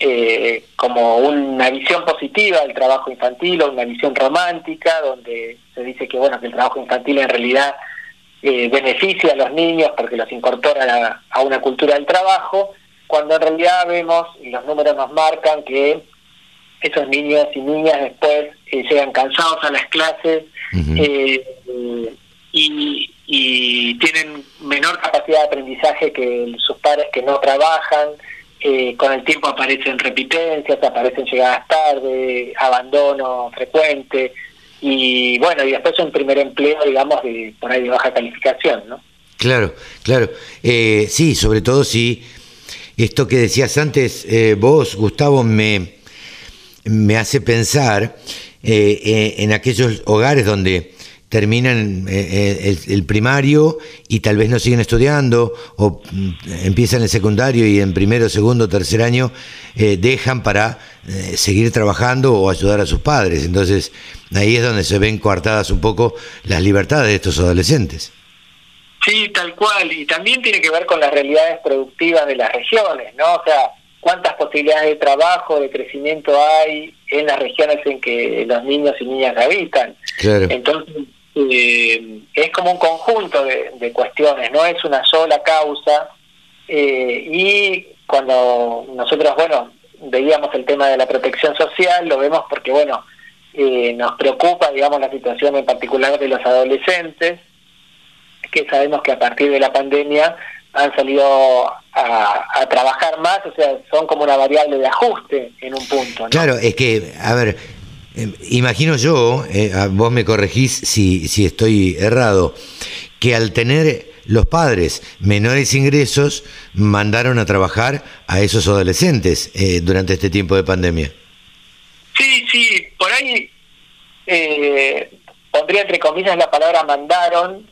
eh, como una visión positiva del trabajo infantil o una visión romántica, donde se dice que bueno que el trabajo infantil en realidad eh, beneficia a los niños porque los incorpora a, una cultura del trabajo, cuando en realidad vemos, y los números nos marcan, que esos niños y niñas después eh, llegan cansados a las clases y, y tienen menor capacidad de aprendizaje que sus padres que no trabajan, eh, con el tiempo aparecen repitencias, aparecen llegadas tarde, abandono frecuente y bueno, y después un primer empleo, digamos, de, por ahí de baja calificación, ¿no? Claro, claro. Eh, sí, sobre todo si esto que decías antes, eh, vos, Gustavo, me, me hace pensar en aquellos hogares donde terminan eh, eh, el, primario y tal vez no siguen estudiando o mm, empiezan el secundario y en primero, segundo, tercer año eh, dejan para seguir trabajando o ayudar a sus padres. Entonces ahí es donde se ven coartadas un poco las libertades de estos adolescentes. Sí, tal cual. Y también tiene que ver con las realidades productivas de las regiones, ¿no? O sea, cuántas posibilidades de trabajo, de crecimiento hay en las regiones en que los niños y niñas habitan. Claro. Entonces, eh, es como un conjunto de, cuestiones, no es una sola causa. Eh, y cuando nosotros, bueno, veíamos el tema de la protección social, lo vemos porque, bueno, eh, nos preocupa, digamos, la situación en particular de los adolescentes, que sabemos que a partir de la pandemia han salido a, trabajar más, o sea, son como una variable de ajuste en un punto. Claro, es que, a ver, Em, imagino yo, eh, vos me corregís si, si estoy errado, que al tener los padres menores ingresos mandaron a trabajar a esos adolescentes eh, durante este tiempo de pandemia. Sí, sí, por ahí eh, pondría entre comillas la palabra mandaron,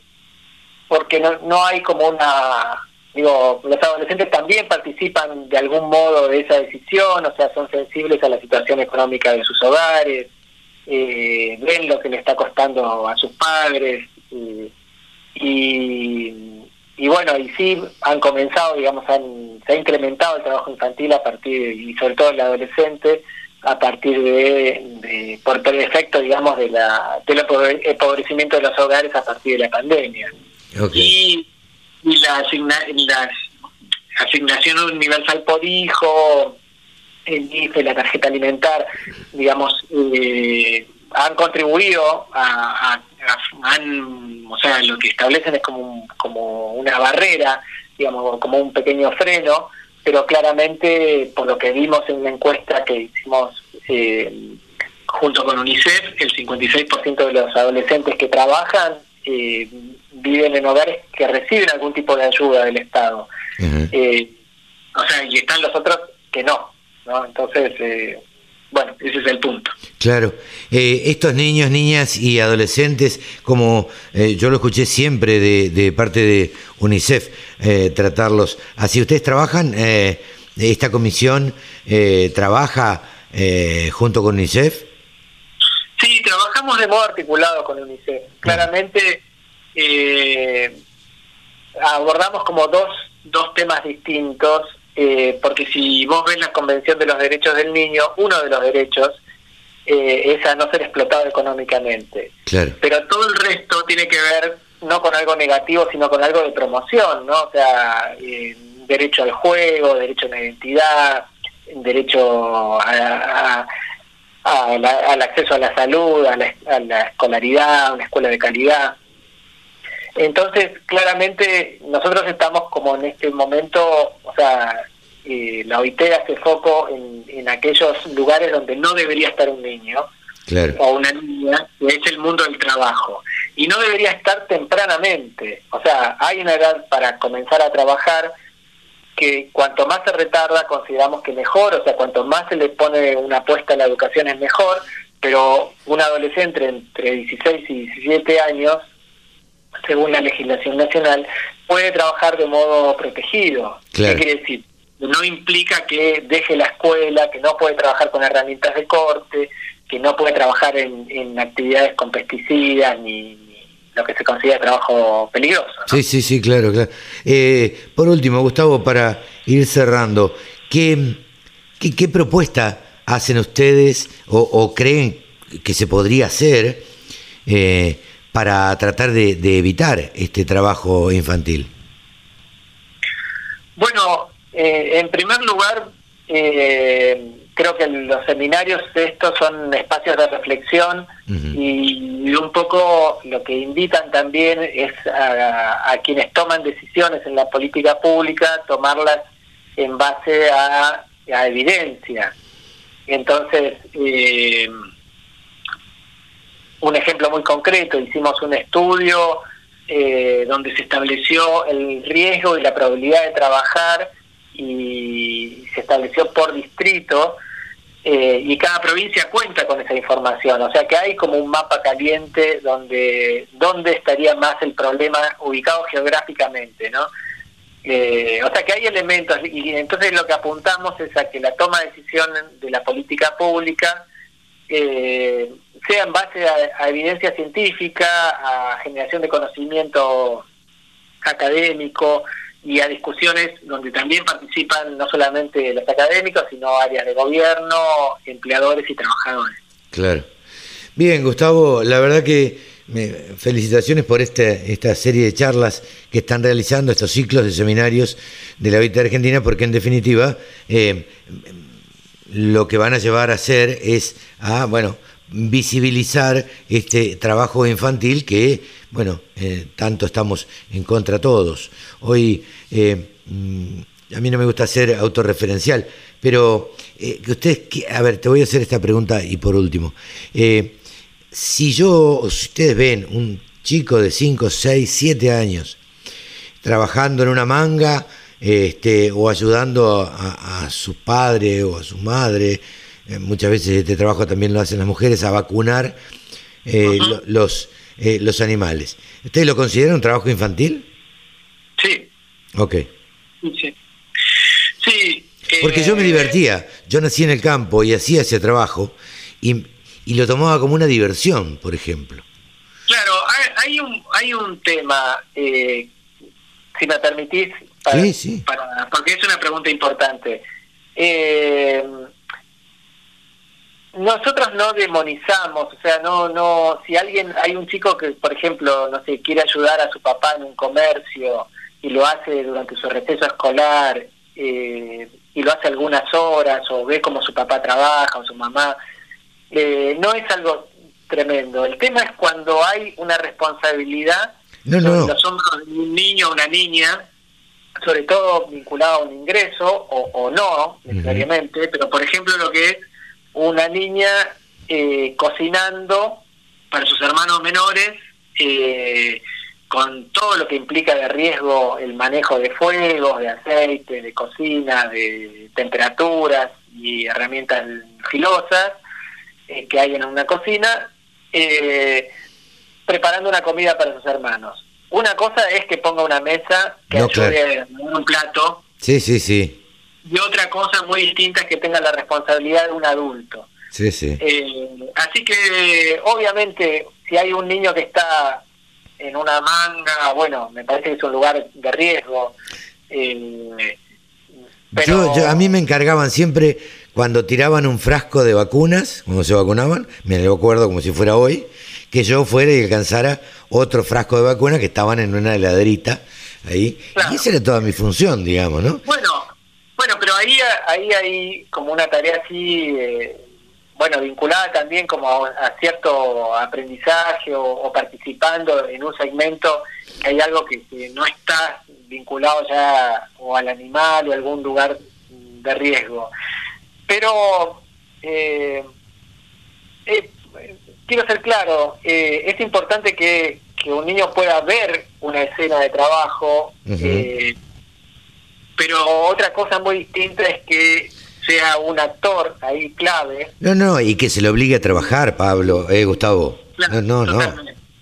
porque no, no hay como una digo, los adolescentes también participan de algún modo de esa decisión, o sea, son sensibles a la situación económica de sus hogares, eh, ven lo que le está costando a sus padres y, y, bueno, y sí han comenzado, digamos, han, se ha incrementado el trabajo infantil a partir, y sobre todo el adolescente, a partir de, por, el efecto, digamos, de la, del empobrecimiento de los hogares a partir de la pandemia. Y, y la, la asignación universal por hijo, el IFE, la tarjeta alimentar, digamos, eh, han contribuido a, han, o sea, lo que establecen es como, como una barrera, digamos, como un pequeño freno, pero claramente, por lo que vimos en una encuesta que hicimos eh, junto con UNICEF, el 56% de los adolescentes que trabajan eh, viven en hogares que reciben algún tipo de ayuda del Estado. o sea, y están los otros que no. Entonces, eh, bueno, ese es el punto. Claro, eh, estos niños, niñas y adolescentes, como eh, yo lo escuché siempre de, parte de UNICEF, tratarlos así. ¿Ustedes trabajan, esta comisión trabaja junto con UNICEF? Sí, trabajamos de modo articulado con UNICEF. Claramente abordamos como dos, dos temas distintos eh, porque si vos ves la Convención de los Derechos del Niño, uno de los derechos eh, es a no ser explotado económicamente. Pero todo el resto tiene que ver no con algo negativo, sino con algo de promoción, ¿no? O sea, eh, derecho al juego, derecho a una identidad, derecho a, al acceso a la salud, a la, a la escolaridad, a una escuela de calidad. Entonces, claramente, nosotros estamos como en este momento, o sea, eh, la OIT hace foco en, en, aquellos lugares donde no debería estar un niño o una niña, que es el mundo del trabajo. Y no debería estar tempranamente. O sea, hay una edad para comenzar a trabajar que cuanto más se retarda, consideramos que mejor, o sea, cuanto más se le pone una apuesta a la educación es mejor, pero un adolescente entre 16 y 17 años según la legislación nacional, puede trabajar de modo protegido. ¿Qué quiere decir? No implica que deje la escuela, que no puede trabajar con herramientas de corte, que no puede trabajar en, actividades con pesticidas ni, lo que se considera trabajo peligroso. Sí, sí, sí, claro, claro. Eh, por último, Gustavo, para ir cerrando, ¿qué, qué, propuesta hacen ustedes o, creen que se podría hacer eh, para tratar de, evitar este trabajo infantil? Bueno, eh, en primer lugar, eh, creo que los seminarios estos son espacios de reflexión y, un poco lo que invitan también es a, quienes toman decisiones en la política pública tomarlas en base a, a evidencia. Entonces, eh, un ejemplo muy concreto, hicimos un estudio eh, donde se estableció el riesgo y la probabilidad de trabajar y se estableció por distrito eh, y cada provincia cuenta con esa información, o sea que hay como un mapa caliente donde dónde estaría más el problema ubicado geográficamente, ¿no? Eh, o sea que hay elementos y entonces lo que apuntamos es a que la toma de decisión de la política pública eh, sea en base a, evidencia científica, a generación de conocimiento académico y a discusiones donde también participan no solamente los académicos, sino áreas de gobierno, empleadores y trabajadores. Claro. Bien, Gustavo, la verdad que felicitaciones por este, esta serie de charlas que están realizando, estos ciclos de seminarios de la OIT Argentina, porque en definitiva eh, lo que van a llevar a hacer es a, bueno, visibilizar este trabajo infantil que, bueno, eh, tanto estamos en contra todos. Hoy, eh, mm, a mí no me gusta ser autorreferencial, pero eh, ustedes, a ver, te voy a hacer esta pregunta y por último. si yo, si ustedes ven un chico de 5, 6, 7 años trabajando en una manga, este, o ayudando a, su padre o a su madre, eh, muchas veces este trabajo también lo hacen las mujeres, a vacunar eh, los, eh, los animales. ¿Ustedes lo consideran un trabajo infantil? Sí. Ok. Sí. sí Porque yo me divertía, yo nací en el campo y hacía ese trabajo y, y lo tomaba como una diversión, por ejemplo. Claro, hay, un, hay un tema, si me permitís, sí, sí. porque es una pregunta importante. Eh, nosotros no demonizamos, o sea, no, no, si alguien, hay un chico que, por ejemplo, no sé, quiere ayudar a su papá en un comercio y lo hace durante su receso escolar eh, y lo hace algunas horas o ve cómo su papá trabaja o su mamá, eh, no es algo tremendo. El tema es cuando hay una responsabilidad no, no. los hombros de un niño o una niña sobre todo vinculado a un ingreso o, no necesariamente, pero por ejemplo lo que es una niña eh, cocinando para sus hermanos menores eh, con todo lo que implica de riesgo el manejo de fuegos, de aceite, de cocina, de temperaturas y herramientas filosas eh, que hay en una cocina, preparando una comida para sus hermanos una cosa es que ponga una mesa que ayude un plato. Sí, sí, sí. Y otra cosa muy distinta es que tenga la responsabilidad de un adulto. Sí, sí. Eh, así que, obviamente, si hay un niño que está en una manga, bueno, me parece que es un lugar de riesgo. Eh, pero... yo, a mí me encargaban siempre cuando tiraban un frasco de vacunas, cuando se vacunaban, me lo acuerdo como si fuera hoy, que yo fuera y alcanzara otro frasco de vacuna que estaban en una heladerita ahí. Y esa era toda mi función, digamos, ¿no? Bueno, bueno, pero ahí, ahí hay como una tarea así, eh, bueno, vinculada también como a, cierto aprendizaje o, participando en un segmento que hay algo que, no está vinculado ya o al animal o a algún lugar de riesgo. Pero eh, eh, quiero ser claro, eh, es importante que, que, un niño pueda ver una escena de trabajo, eh, pero otra cosa muy distinta es que sea un actor ahí clave. No, no, y que se le obligue a trabajar, Pablo, eh, Gustavo. no, no, no.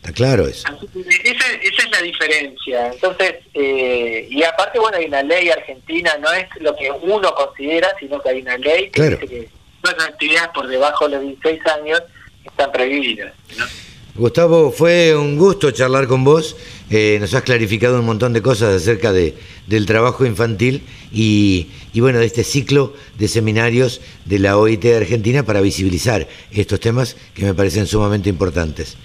Está claro eso. esa, esa, es la diferencia. Entonces, eh, y aparte, bueno, hay una ley argentina, no es lo que uno considera, sino que hay una ley que dice que todas las actividades por debajo de los 16 años están prohibidas. Gustavo, fue un gusto charlar con vos. Eh, nos has clarificado un montón de cosas acerca de, del trabajo infantil y, y, bueno, de este ciclo de seminarios de la OIT Argentina para visibilizar estos temas que me parecen sumamente importantes.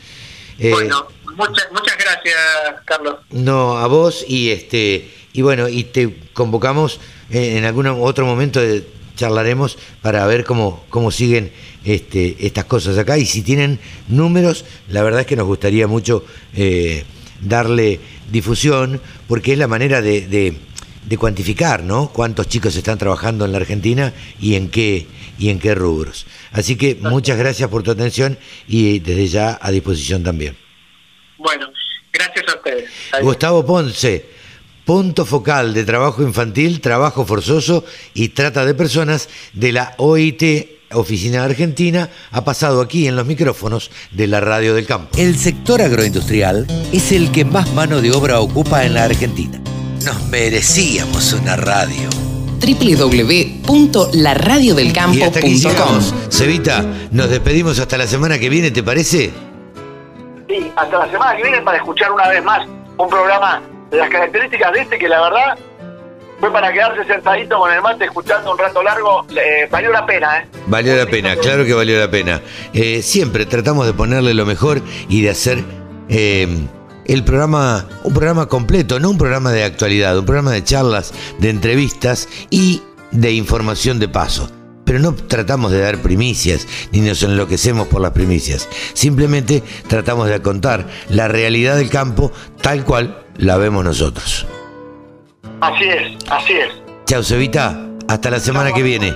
Eh, bueno, muchas, muchas gracias, Carlos. No, a vos y este y bueno, y te convocamos en algún otro momento de, charlaremos para ver cómo, cómo siguen este, estas cosas acá y si tienen números, la verdad es que nos gustaría mucho eh, darle difusión porque es la manera de, de, de, cuantificar, ¿no? Cuántos chicos están trabajando en la Argentina y en qué y en qué rubros. Así que muchas gracias por tu atención y desde ya a disposición también. Bueno, gracias a ustedes. Gustavo Ponce, punto focal de trabajo infantil, trabajo forzoso y trata de personas de la OIT Oficina Argentina ha pasado aquí en los micrófonos de la Radio del Campo. El sector agroindustrial es el que más mano de obra ocupa en la Argentina. Nos merecíamos una radio www.laradiodelcampo.com. Cevita, nos despedimos hasta la semana que viene, ¿te parece? Sí, hasta la semana que viene para escuchar una vez más un programa de las características de este que la verdad fue para quedarse sentadito con el mate escuchando un rato largo, eh, valió la pena, ¿eh? Valió la pena, claro que valió la pena. Eh, siempre tratamos de ponerle lo mejor y de hacer eh, el programa, un programa completo, no un programa de actualidad, un programa de charlas, de entrevistas y de información de paso. Pero no tratamos de dar primicias, ni nos enloquecemos por las primicias. Simplemente tratamos de contar la realidad del campo tal cual la vemos nosotros. Así es, así es. Chao, Cevita. Hasta la semana que viene.